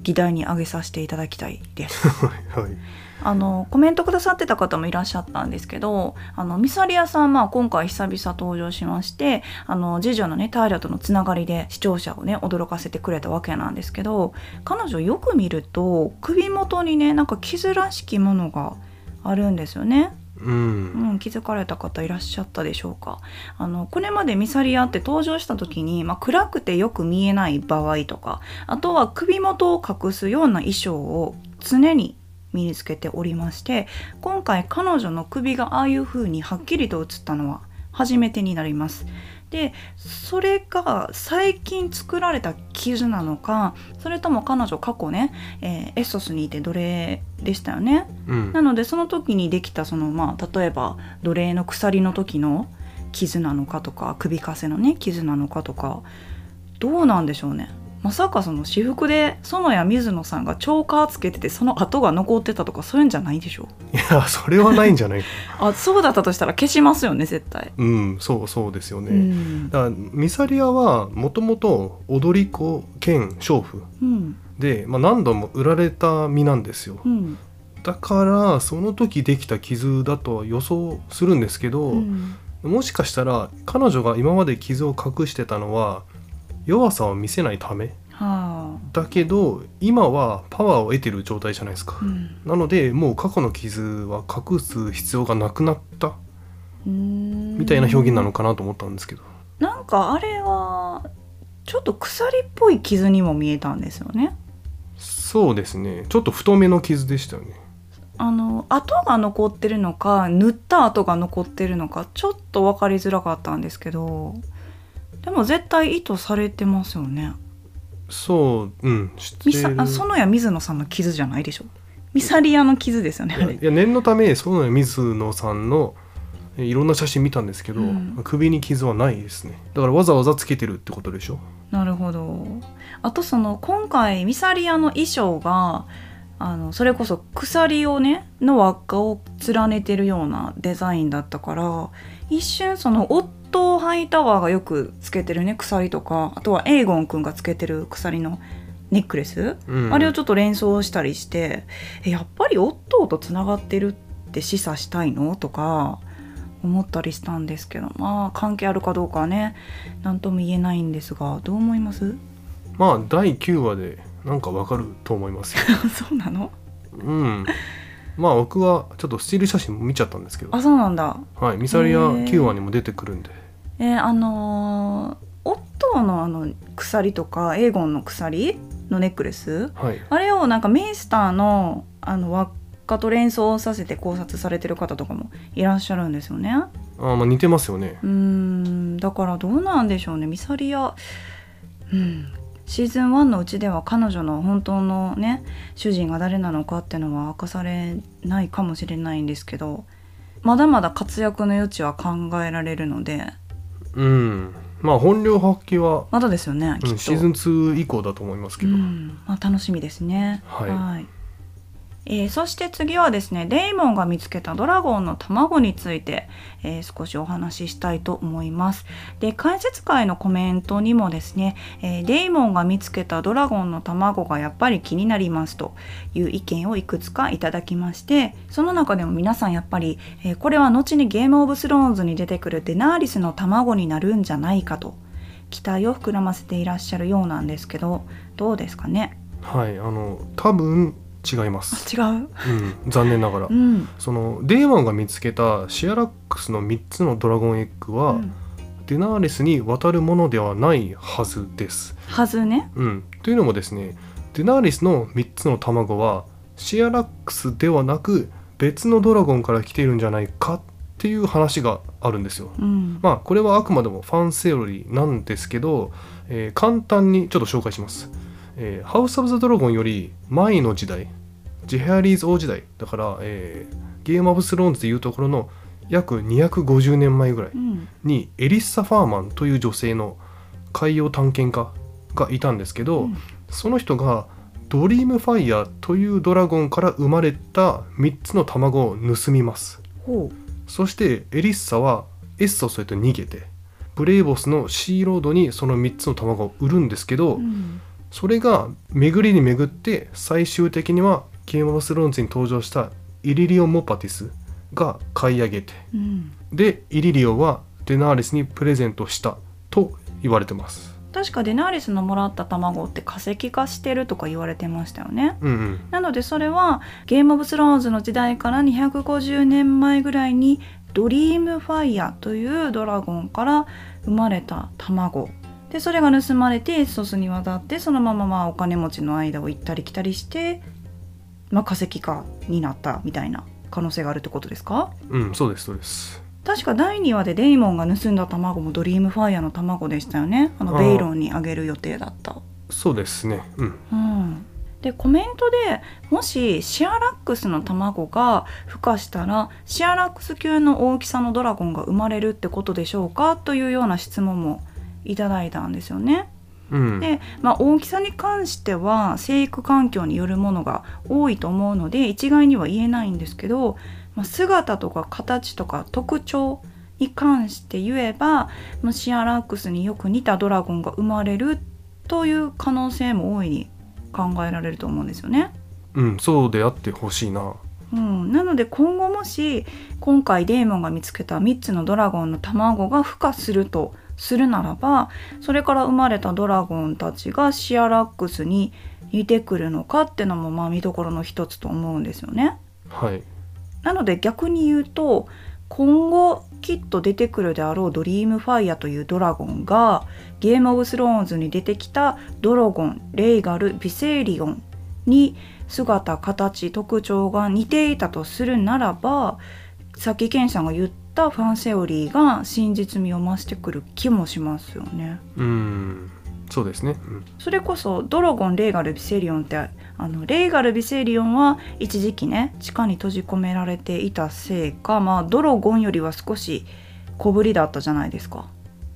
A: 議題に挙げさせていただきたいです。
B: はい
A: あのコメントくださってた方もいらっしゃったんですけどあのミサリアさん、まあ、今回久々登場しましてあの次女のねタイラとのつながりで視聴者をね驚かせてくれたわけなんですけど彼女よく見ると首元にねなんか傷らしきものがあるんですよね。
B: うん
A: うん、気づかれた方いらっしゃったでしょうかあのこれまでミサリアって登場した時に、まあ、暗くてよく見えない場合とかあとは首元を隠すような衣装を常に身につけておりまして今回彼女の首がああいう風にはっきりと映ったのは初めてになります。でそれが最近作られた傷なのかそれとも彼女過去ね、えーエッソスにいて奴隷でしたよね。
B: うん
A: なのでその時にできたそのまあ例えば奴隷の鎖の時の傷なのかとか首かせのね傷なのかとかどうなんでしょうねまさかその私服で園谷水野さんがチョーカーつけててその跡が残ってたとかそういうんじゃないでしょ
B: いやそれはないんじゃない
A: あそうだったとしたら消しますよね絶対、
B: うんそうそうですよね、
A: うん。
B: だからミサリアはもともと踊り子兼娼婦。
A: うん。
B: で、まあ、何度も売られた身なんですよ。
A: うん。
B: だからその時できた傷だとは予想するんですけど、
A: うん
B: もしかしたら彼女が今まで傷を隠してたのは弱さを見せないため
A: はあ。
B: だけど今はパワーを得てる状態じゃないですか、
A: うん。
B: なのでもう過去の傷は隠す必要がなくなった
A: み
B: みたいな表現なのかなと思ったんですけど、
A: なんかあれはちょっと鎖っぽい傷にも見えたんですよね。
B: そうですね。ちょっと太めの傷でしたよね。
A: あの跡が残ってるのか塗った跡が残ってるのかちょっと分かりづらかったんですけどでも絶対意図されてますよね。
B: そううん。して
A: ミサ
B: る
A: あ園谷水野さんの傷じゃないでしょ？ミサリアの傷ですよねあれ。
B: いや念のため園谷水野さんのえいろんな写真見たんですけど、
A: うん。
B: 首に傷はないですね。だからわざわざつけてるってことでしょ？
A: なるほど。あとその今回ミサリアの衣装があのそれこそ鎖をねの輪っかを連ねてるようなデザインだったから一瞬そのオットーハイタワーがよくつけてるね鎖とか。あとはエーゴンくんがつけてる鎖のネックレス、
B: うん。
A: あれをちょっと連想したりしてえやっぱりオットーとつながってるって示唆したいの？とか思ったりしたんですけど。まあ関係あるかどうかはね何とも言えないんですがどう思います？
B: まあ第9話でなんかわかると思いますよ。
A: そうなの？
B: うんまあ僕はちょっとスチール写真も見ちゃったんですけど。
A: あそうなんだ。
B: はいミサリア
A: へー。
B: 9話にも出てくるんで。
A: えーあのーオットーのあの鎖とかエーゴンの鎖のネックレス？
B: はい。
A: あれをなんかメイスターのあの輪っかと連想させて考察されてる方とかもいらっしゃるんですよね。
B: あまあ似てますよね。
A: うーんだからどうなんでしょうね。ミサリアうんシーズン1のうちでは彼女の本当のね主人が誰なのかっていうのは明かされないかもしれないんですけどまだまだ活躍の余地は考えられるので。
B: うん。まあ本領発揮は、
A: まだですよねきっと、
B: うん、シーズン2以降だと思いますけど、
A: うん。まあ、楽しみですね。
B: はい
A: えーそして次はですねデイモンが見つけたドラゴンの卵について、えー少しお話ししたいと思います。で解説会のコメントにもですね、えーデイモンが見つけたドラゴンの卵がやっぱり気になりますという意見をいくつかいただきましてその中でも皆さんやっぱり、えこれは後にゲームオブスローンズに出てくるデナーリスの卵になるんじゃないかと期待を膨らませていらっしゃるようなんですけどどうですかね？
B: はいあの多分違います、
A: 違う？
B: うん、残念ながら、
A: うん。
B: そのデーマンが見つけたシアラックスの3つのドラゴンエッグは、
A: うん。
B: デナーレスに渡るものではないはずです。
A: はずね。
B: うん、というのもですねデナーレスの3つの卵はシアラックスではなく別のドラゴンから来ているんじゃないかっていう話があるんですよ。
A: うん。
B: まあこれはあくまでもファンセオリーなんですけど、えー簡単にちょっと紹介します。えーハウス・オブ・ザ・ドラゴンより前の時代ジェヘアリーズ王時代だから、えーゲーム・オブ・スローンズでいうところの約250年前ぐらい
A: うん
B: にエリッサ・ファーマンという女性の海洋探検家がいたんですけど、
A: うん。
B: その人がドリームファイヤーというドラゴンから生まれた3つの卵を盗みます。そしてエリッサはエッソそれと逃げてブレイボスのシーロードにその3つの卵を売るんですけど、
A: う、うん
B: それが巡りに巡って最終的にはゲームオブスローンズに登場したイリリオン・モパティスが買い上げて
A: うん。
B: でイリリオはデナーレスにプレゼントしたと言われてます。
A: 確かデナーリスのもらった卵って化石化してるとか言われてましたよね。
B: うんうん。
A: なのでそれはゲームオブスローンズの時代から250年前ぐらいにドリームファイヤというドラゴンから生まれた卵でそれが盗まれてエッソスに渡ってそのまままあお金持ちの間を行ったり来たりして、まあ、化石化になったみたいな可能性があるってことですか？
B: うんそうですそうです。
A: 確か第2話でデイモンが盗んだ卵もドリームファイヤーの卵でしたよね。あのベイロンにあげる予定だった。
B: そうですね。うん。
A: うん、でコメントでもしシアラックスの卵が孵化したらシアラックス級の大きさのドラゴンが生まれるってことでしょうか？というような質問もいただいたんですよね。
B: うん
A: で、まあ、大きさに関しては生育環境によるものが多いと思うので一概には言えないんですけど、まあ、姿とか形とか特徴に関して言えばまあシアラックスによく似たドラゴンが生まれるという可能性も大いに考えられると思うんですよね。
B: うんそうであってほしいな
A: うん、なので今後もし今回デーモンが見つけた3つのドラゴンの卵が孵化するとするならばそれから生まれたドラゴンたちがシアラックスに似てくるのかってのもまあ見どころの一つと思うんですよね。
B: はい
A: なので逆に言うと今後きっと出てくるであろうドリームファイアというドラゴンがゲームオブスローンズに出てきたドラゴンレイガルビセイリオンに姿形特徴が似ていたとするならばさっきケンさんが言ったファンセオリーが真実味を増してくる気もしますよね。
B: うん。そうですね。うん。
A: それこそドラゴンレイガルビセリオンってあのレイガルビセリオンは一時期ね地下に閉じ込められていたせいかまあドラゴンよりは少し小ぶりだったじゃないですか。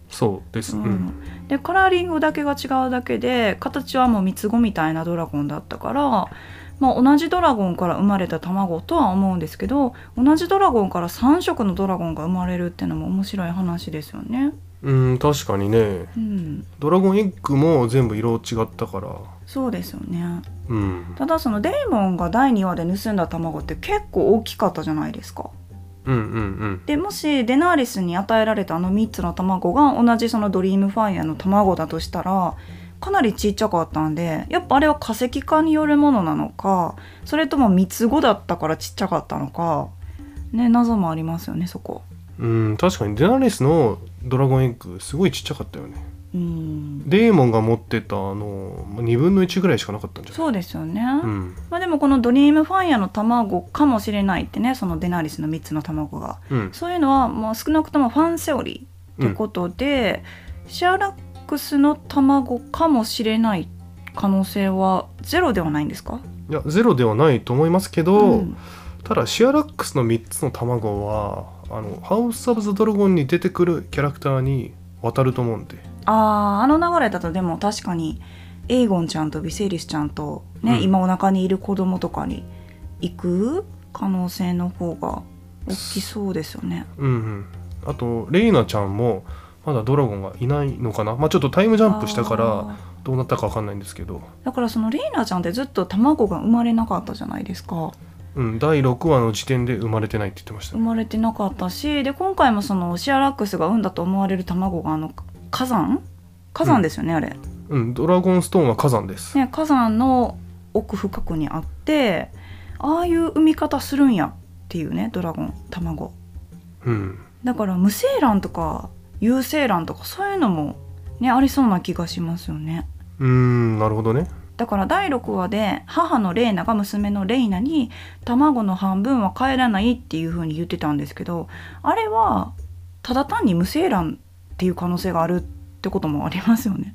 B: そうです。
A: う
B: うんん
A: でカラーリングだけが違うだけで形はもう三つ子みたいなドラゴンだったから、まあ、同じドラゴンから生まれた卵とは思うんですけど同じドラゴンから3色のドラゴンが生まれるっていうのも面白い話ですよね。
B: うん確かにね
A: うん、
B: ドラゴンエッグも全部色違ったから
A: そうですよね。
B: うん
A: ただそのデーモンが第2話で盗んだ卵って結構大きかったじゃないですか。
B: うんうんうん。
A: でもしデナーリスに与えられたあの3つの卵が同じそのドリームファイアの卵だとしたらかなりちっちゃかったんでやっぱあれは化石化によるものなのかそれとも三つ子だったからちっちゃかったのかね謎もありますよねそこ。
B: うん確かに。デナーリスの dragon egg すごいちっちゃかったよね
A: うん。
B: デーモンが持ってたあの2分の1ぐらいしかなかったんじゃない？
A: そうですよね。
B: うん。
A: まあでもこのドリームファイアの卵かもしれないってねそのデナーリスの3つの卵が。
B: うん。
A: そういうのは、まあ、少なくとも fan theoryーってことで、シアラックスの卵かもしれない可能性はゼロではないんですか、
B: いやゼロではないと思いますけど、
A: うん。
B: ただシアラックスの3つの卵はあのハウス・オブ・ザ・ドラゴンに出てくるキャラクターに渡ると思うんで
A: あーあの流れだとでも確かにエーゴンちゃんとビセイリスちゃんとね、
B: うん。
A: 今お腹にいる子供とかに行く可能性の方が大きそうですよね。
B: うんうん。あとレイナちゃんもまだドラゴンがいないのかな？まあちょっとタイムジャンプしたからどうなったかわかんないんですけど、
A: だからそのレイナちゃんってずっと卵が生まれなかったじゃないですか。
B: うん、第6話の時点で生まれてないって言ってました。
A: 生まれてなかったしで今回もそのシアラックスが産んだと思われる卵があの火山？火山ですよね、あれ、
B: うんドラゴンストーンは火山です、
A: ね、火山の奥深くにあってああいう産み方するんやっていうねドラゴン卵。
B: うん。
A: だから無精卵とか有精卵とかそういうのもねありそうな気がしますよね。
B: うーんなるほどね。
A: だから第6話で母のレイナが娘のレイナに卵の半分は帰らないっていう風に言ってたんですけどあれはただ単に無精卵っていう可能性があるってこともありますよね。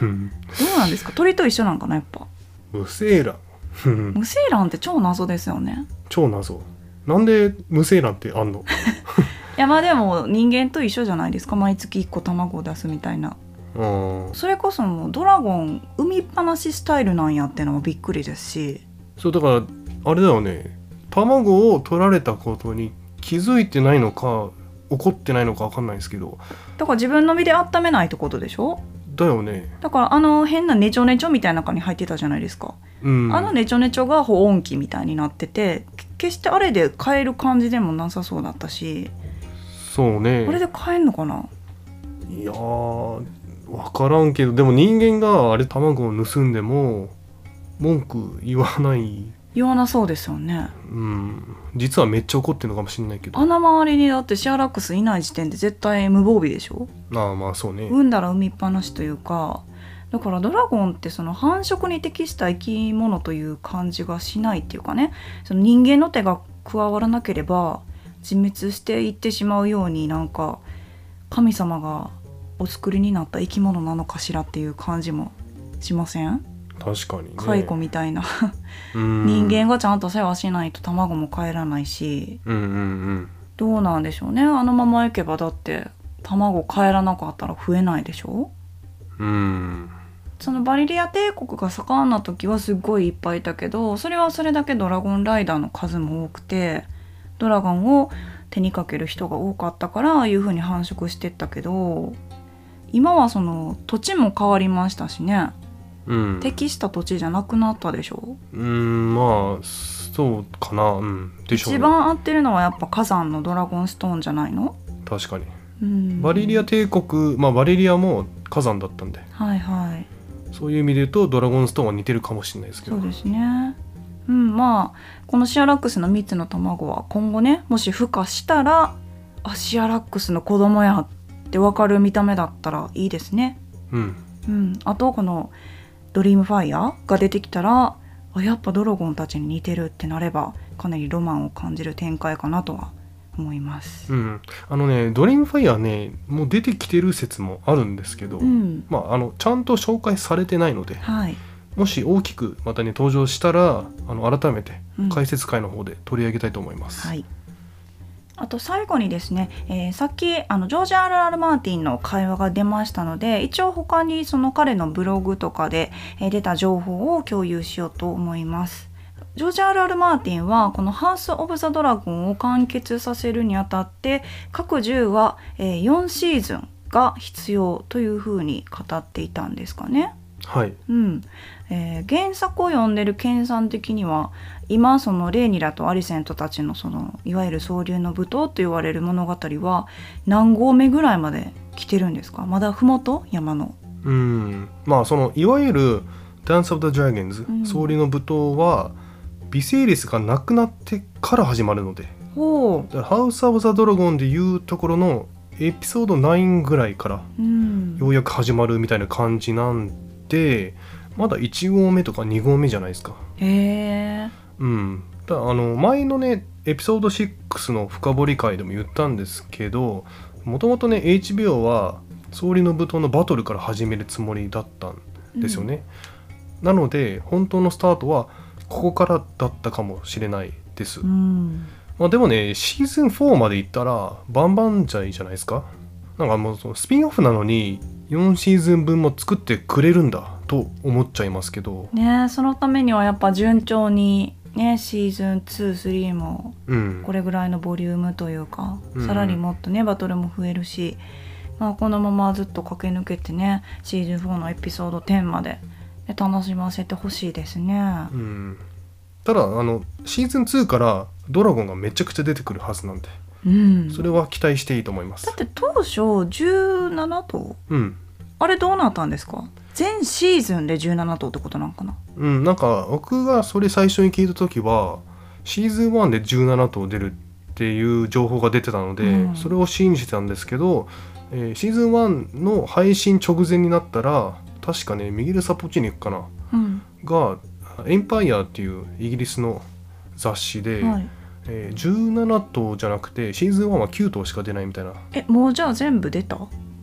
B: うん。
A: どうなんですか？鳥と一緒なんかなやっぱ。
B: 無精卵うん。
A: 無精卵って超謎ですよね。
B: 超謎。なんで無精卵ってあんの？
A: いやまあでも人間と一緒じゃないですか。毎月1個卵を出すみたいな。
B: うん
A: それこそもうドラゴン産みっぱなしスタイルなんやってのもびっくりですし。
B: そうだからあれだよね。卵を取られたことに気づいてないのか怒ってないのか分かんないですけど。
A: だから自分の身で温めないってことでしょ？
B: だよね。
A: だからあの変なネチョネチョみたいな中に入ってたじゃないですか、
B: うん。
A: あのネチョネチョが保温器みたいになっててけ決してあれで買える感じでもなさそうだったし。
B: そうね。
A: これで買えんのかな？い
B: やー分からんけどでも人間があれ卵を盗んでも文句言わない
A: 言わなそうですよね。
B: うん。実はめっちゃ怒ってるのかもしれないけど。
A: あの周りにだってシアラックスいない時点で絶対無防備でしょ？
B: ああまあそうね。
A: 産んだら産みっぱなしというか。だからドラゴンってその繁殖に適した生き物という感じがしないっていうかね。その人間の手が加わらなければ自滅していってしまうようになんか神様がお作りになった生き物なのかしらっていう感じもしません？
B: 確かにね。
A: 蚕みたいな、
B: うん。
A: 人間がちゃんと世話しないと卵も帰らないし。
B: うんうんうん。
A: どうなんでしょうね。あのままいけばだって卵帰らなかったら増えないでしょ？
B: うん。
A: そのバリリア帝国が盛んな時はすっごいいっぱいいたけどそれはそれだけドラゴンライダーの数も多くてドラゴンを手にかける人が多かったからああいう風に繁殖してったけど今はその土地も変わりましたしね
B: うん。
A: 適した土地じゃなくなったでしょ？
B: うんまあそうかな。うん。でしょうね。
A: 一番合ってるのはやっぱ火山のドラゴンストーンじゃないの、
B: 確かに。
A: うん、
B: バリリア帝国まあバリリアも火山だったんで。
A: はいはい。
B: そういう意味で言うとドラゴンストーンは似てるかもしれないですけど。
A: そうですね。うん、まあこのシアラックスの3つの卵は今後ねもし孵化したらあシアラックスの子供やって分かる見た目だったらいいですね。
B: うん。
A: うん、あとこのドリームファイヤーが出てきたらあやっぱドラゴンたちに似てるってなればかなりロマンを感じる展開かなとは思います。
B: うん。あのねドリームファイヤーねもう出てきてる説もあるんですけど、
A: うん、
B: まああのちゃんと紹介されてないので
A: はい、
B: もし大きくまたね登場したらあの改めて
A: うん。
B: 解説会の方で取り上げたいと思います、
A: はい。あと最後にですね、えーさっきあのジョージ・アル・アル・マーティンの会話が出ましたので一応他にその彼のブログとかで、え出た情報を共有しようと思います。ジョージ・アル・アル・マーティンはこの「ハウス・オブ・ザ・ドラゴン」を完結させるにあたって各10は、え4シーズンが必要というふうに語っていたんですかね。
B: はい。
A: うん。えー原作を読んでる研鑽的には今そのレーニラとアリセントたちのそのいわゆる総流の舞踏と言われる物語は何合目ぐらいまで来てるんですか？まだ麓山の。
B: うん。まあそのいわゆる「ダンス・オブ・ザ・ドラゴンズ
A: うん」
B: 総理の舞踏はビセイリスが亡くなってから始まるので。ハウス・オブ・ザ・ドラゴンでいうところのエピソード9ぐらいからようやく始まるみたいな感じなんでまだ1号目とか2号目じゃないですか。
A: へえ
B: うん、だあの前のねエピソード6の深掘り会でも言ったんですけどもともとね HBO は総理の舞踏のバトルから始めるつもりだったんですよね、なので本当のスタートはここからだったかもしれないです、
A: うん。
B: まあ、でもねシーズン4まで行ったらバンバンジャイじゃないですか。なんかもうそのスピンオフなのに4シーズン分も作ってくれるんだと思っちゃいますけど。
A: ねそのためにはやっぱ順調にねシーズン23も
B: うん。
A: これぐらいのボリュームというか、
B: うん。
A: さらにもっとねバトルも増えるし、まあ、このままずっと駆け抜けてねシーズン4のエピソード10まで、ね、楽しませてほしいですね。
B: うん、ただあのシーズン2からドラゴンがめちゃくちゃ出てくるはずなんで。
A: うん、
B: それは期待していいと思います。
A: だって当初17頭？
B: うん
A: あれどうなったんですか？全シーズンで17頭ってことなんかな？
B: うんなんか僕がそれ最初に聞いた時はシーズン1で17頭出るっていう情報が出てたので、
A: うん。
B: それを信じてたんですけど、えーシーズン1の配信直前になったら確かねミゲル・サポチニックかな？
A: うん。
B: が「エンパイア」っていうイギリスの雑誌で、
A: はい、
B: えー17頭じゃなくてシーズン1は9頭しか出ないみたいな。
A: えもうじゃあ全部出た？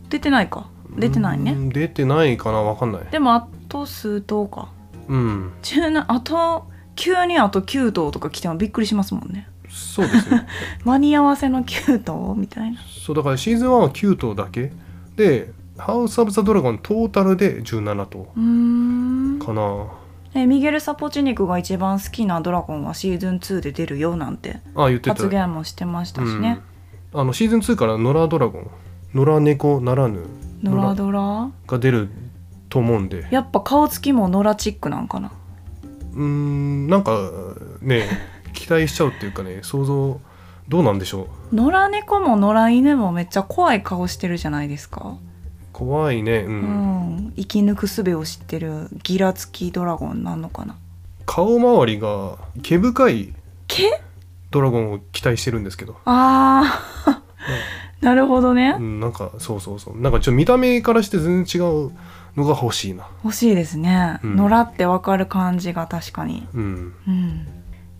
A: 出てないか出てないね。
B: うん出てないかなわかんない。
A: でもあと数頭か。
B: うん。
A: 17あと急にあと9頭とか来てもびっくりしますもんね。
B: そうですね
A: 間に合わせの9頭みたいな。
B: そうだからシーズン1は9頭だけ。でハウス・オブ・ザ・ドラゴントータルで17頭
A: うーん。
B: かな。
A: えミゲル・サポチニクが一番好きなドラゴンはシーズン2で出るよなんて
B: あ言ってた。
A: 発言もしてましたしね、
B: うん、あのシーズン2からノラドラゴン。ノラ猫ならぬ
A: ノラドラ？
B: が出ると思うんで。
A: やっぱ顔つきもノラチックなんかな？
B: うーんなんかね 期待しちゃうっていうかね想像どうなんでしょう？
A: 野良猫も野良犬もめっちゃ怖い顔してるじゃないですか。
B: 怖いねう、
A: うんん、生き抜く術を知ってるギラつきドラゴンなんのかな？
B: 顔周りが毛深い
A: 毛？
B: ドラゴンを期待してるんですけど、
A: あーなるほどね、
B: うん、なんかそうそうそう。なんかちょっと見た目からして全然違うのが欲しいな。
A: 欲しいですね、
B: うん。
A: 野良ってわかる感じが確かに。
B: うん。
A: うん。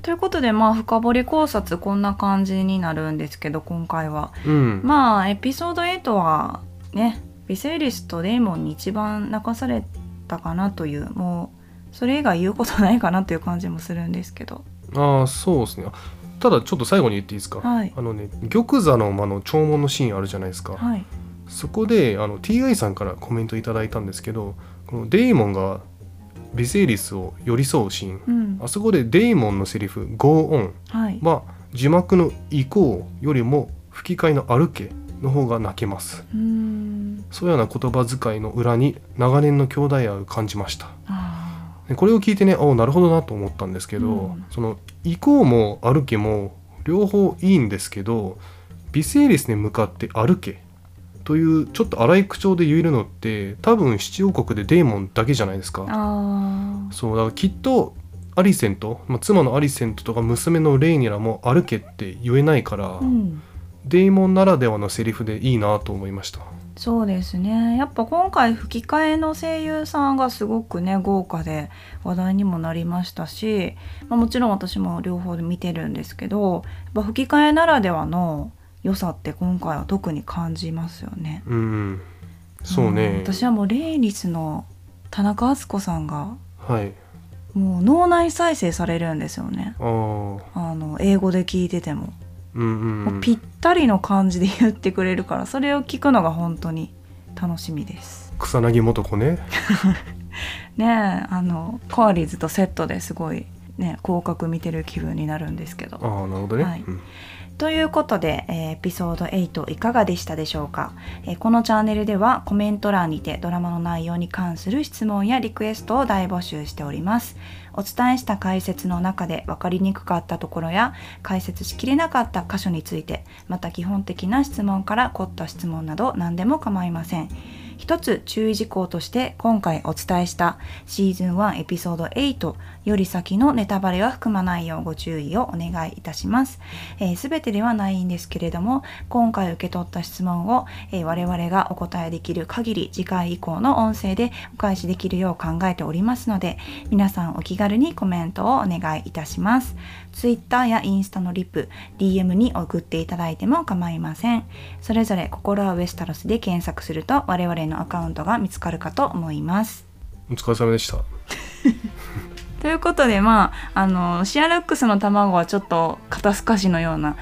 A: ということでまあ深掘り考察こんな感じになるんですけど今回は。
B: うん。
A: まあエピソード8はねビセイリスとデーモンに一番泣かされたかなというもうそれ以外言うことないかなという感じもするんですけど。
B: ああそうですねただちょっと最後に言っていいですか、
A: はい。
B: あのね玉座の間の弔問のシーンあるじゃないですか、
A: はい。
B: そこであの TI さんからコメントいただいたんですけどこのデイモンがビセイリスを寄り添うシーン。
A: うん。
B: あそこでデイモンのセリフ「Go on
A: はい」
B: は字幕の「行こう」よりも吹き替えの「歩け」の方が泣けます。
A: う
B: そういうような言葉遣いの裏に長年の兄弟愛を感じました。
A: あ
B: でこれを聞いてねおなるほどなと思ったんですけど、
A: うん。
B: その「行こう」も「歩け」も両方いいんですけどビセイリスに向かって「歩け」というちょっと荒い口調で言えるのって多分七王国でデーモンだけじゃないですか。そうだからきっとアリセント、まあ、妻のアリセントとか娘のレイニラも歩けって言えないから、
A: ーうん。
B: デーモンならではのセリフでいいなと思いました
A: そうですね。やっぱ今回吹き替えの声優さんがすごくね豪華で話題にもなりましたし、まあ、もちろん私も両方で見てるんですけどやっぱ吹き替えならではの良さって今回は特に感じますよね。
B: うんそうね、
A: ん。私はもうレイリスの田中敦子さんが
B: はい。
A: もう脳内再生されるんですよね。
B: あ
A: の英語で聞いてても,、
B: うんうん。
A: もうぴったりの感じで言ってくれるからそれを聞くのが本当に楽しみです。
B: 草薙素子ね。
A: ねえあのカーリーズとセットですごいね広角見てる気分になるんですけど。
B: ああなるほどね、
A: はい。
B: うん
A: ということで、えエピソード8いかがでしたでしょうか、えこのチャンネルではコメント欄にてドラマの内容に関する質問やリクエストを大募集しております。お伝えした解説の中で分かりにくかったところや解説しきれなかった箇所についてまた基本的な質問から凝った質問など何でも構いません。一つ注意事項として今回お伝えしたシーズン1エピソード8より先のネタバレは含まないようご注意をお願いいたします。す、べ、てではないんですけれども今回受け取った質問を、えー我々がお答えできる限り次回以降の音声でお返しできるよう考えておりますので皆さんお気軽にコメントをお願いいたします。Twitter やインスタのリプ DM に送っていただいても構いません。それぞれ心はウエスタロスで検索すると我々のアカウントが見つかるかと思います。
B: お疲れ様でした
A: ということでまああのシアラックスの卵はちょっと肩透かしのような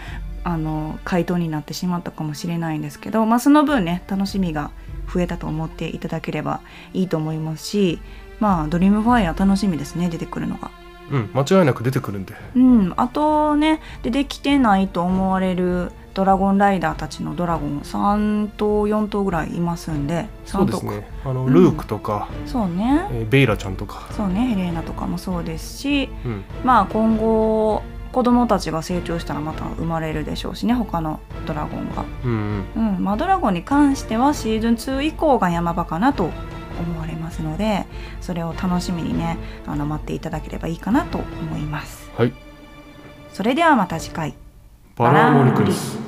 A: あの回答になってしまったかもしれないんですけど、まあ、その分ね楽しみが増えたと思っていただければいいと思いますしまあドリームファイア楽しみですね出てくるのが。
B: うん間違いなく出てくるんで。
A: うん、あとね出てきてないと思われるドラゴンライダーたちのドラゴン3頭4頭ぐらいいますんで
B: そうです
A: 3頭か
B: ね。あの
A: うん。
B: ルークとか、
A: そうね。
B: えーベイラちゃんとか。
A: そうねヘレーナとかもそうですし
B: うん。
A: まあ今後子供たちが成長したらまた生まれるでしょうしね他のドラゴンが。
B: うんうん。
A: うんまあ、ドラゴンに関してはシーズン2以降が山場かなと思われますのでそれを楽しみにねあの待っていただければいいかなと思います。
B: はい
A: それではまた次回。
B: バラモニクリス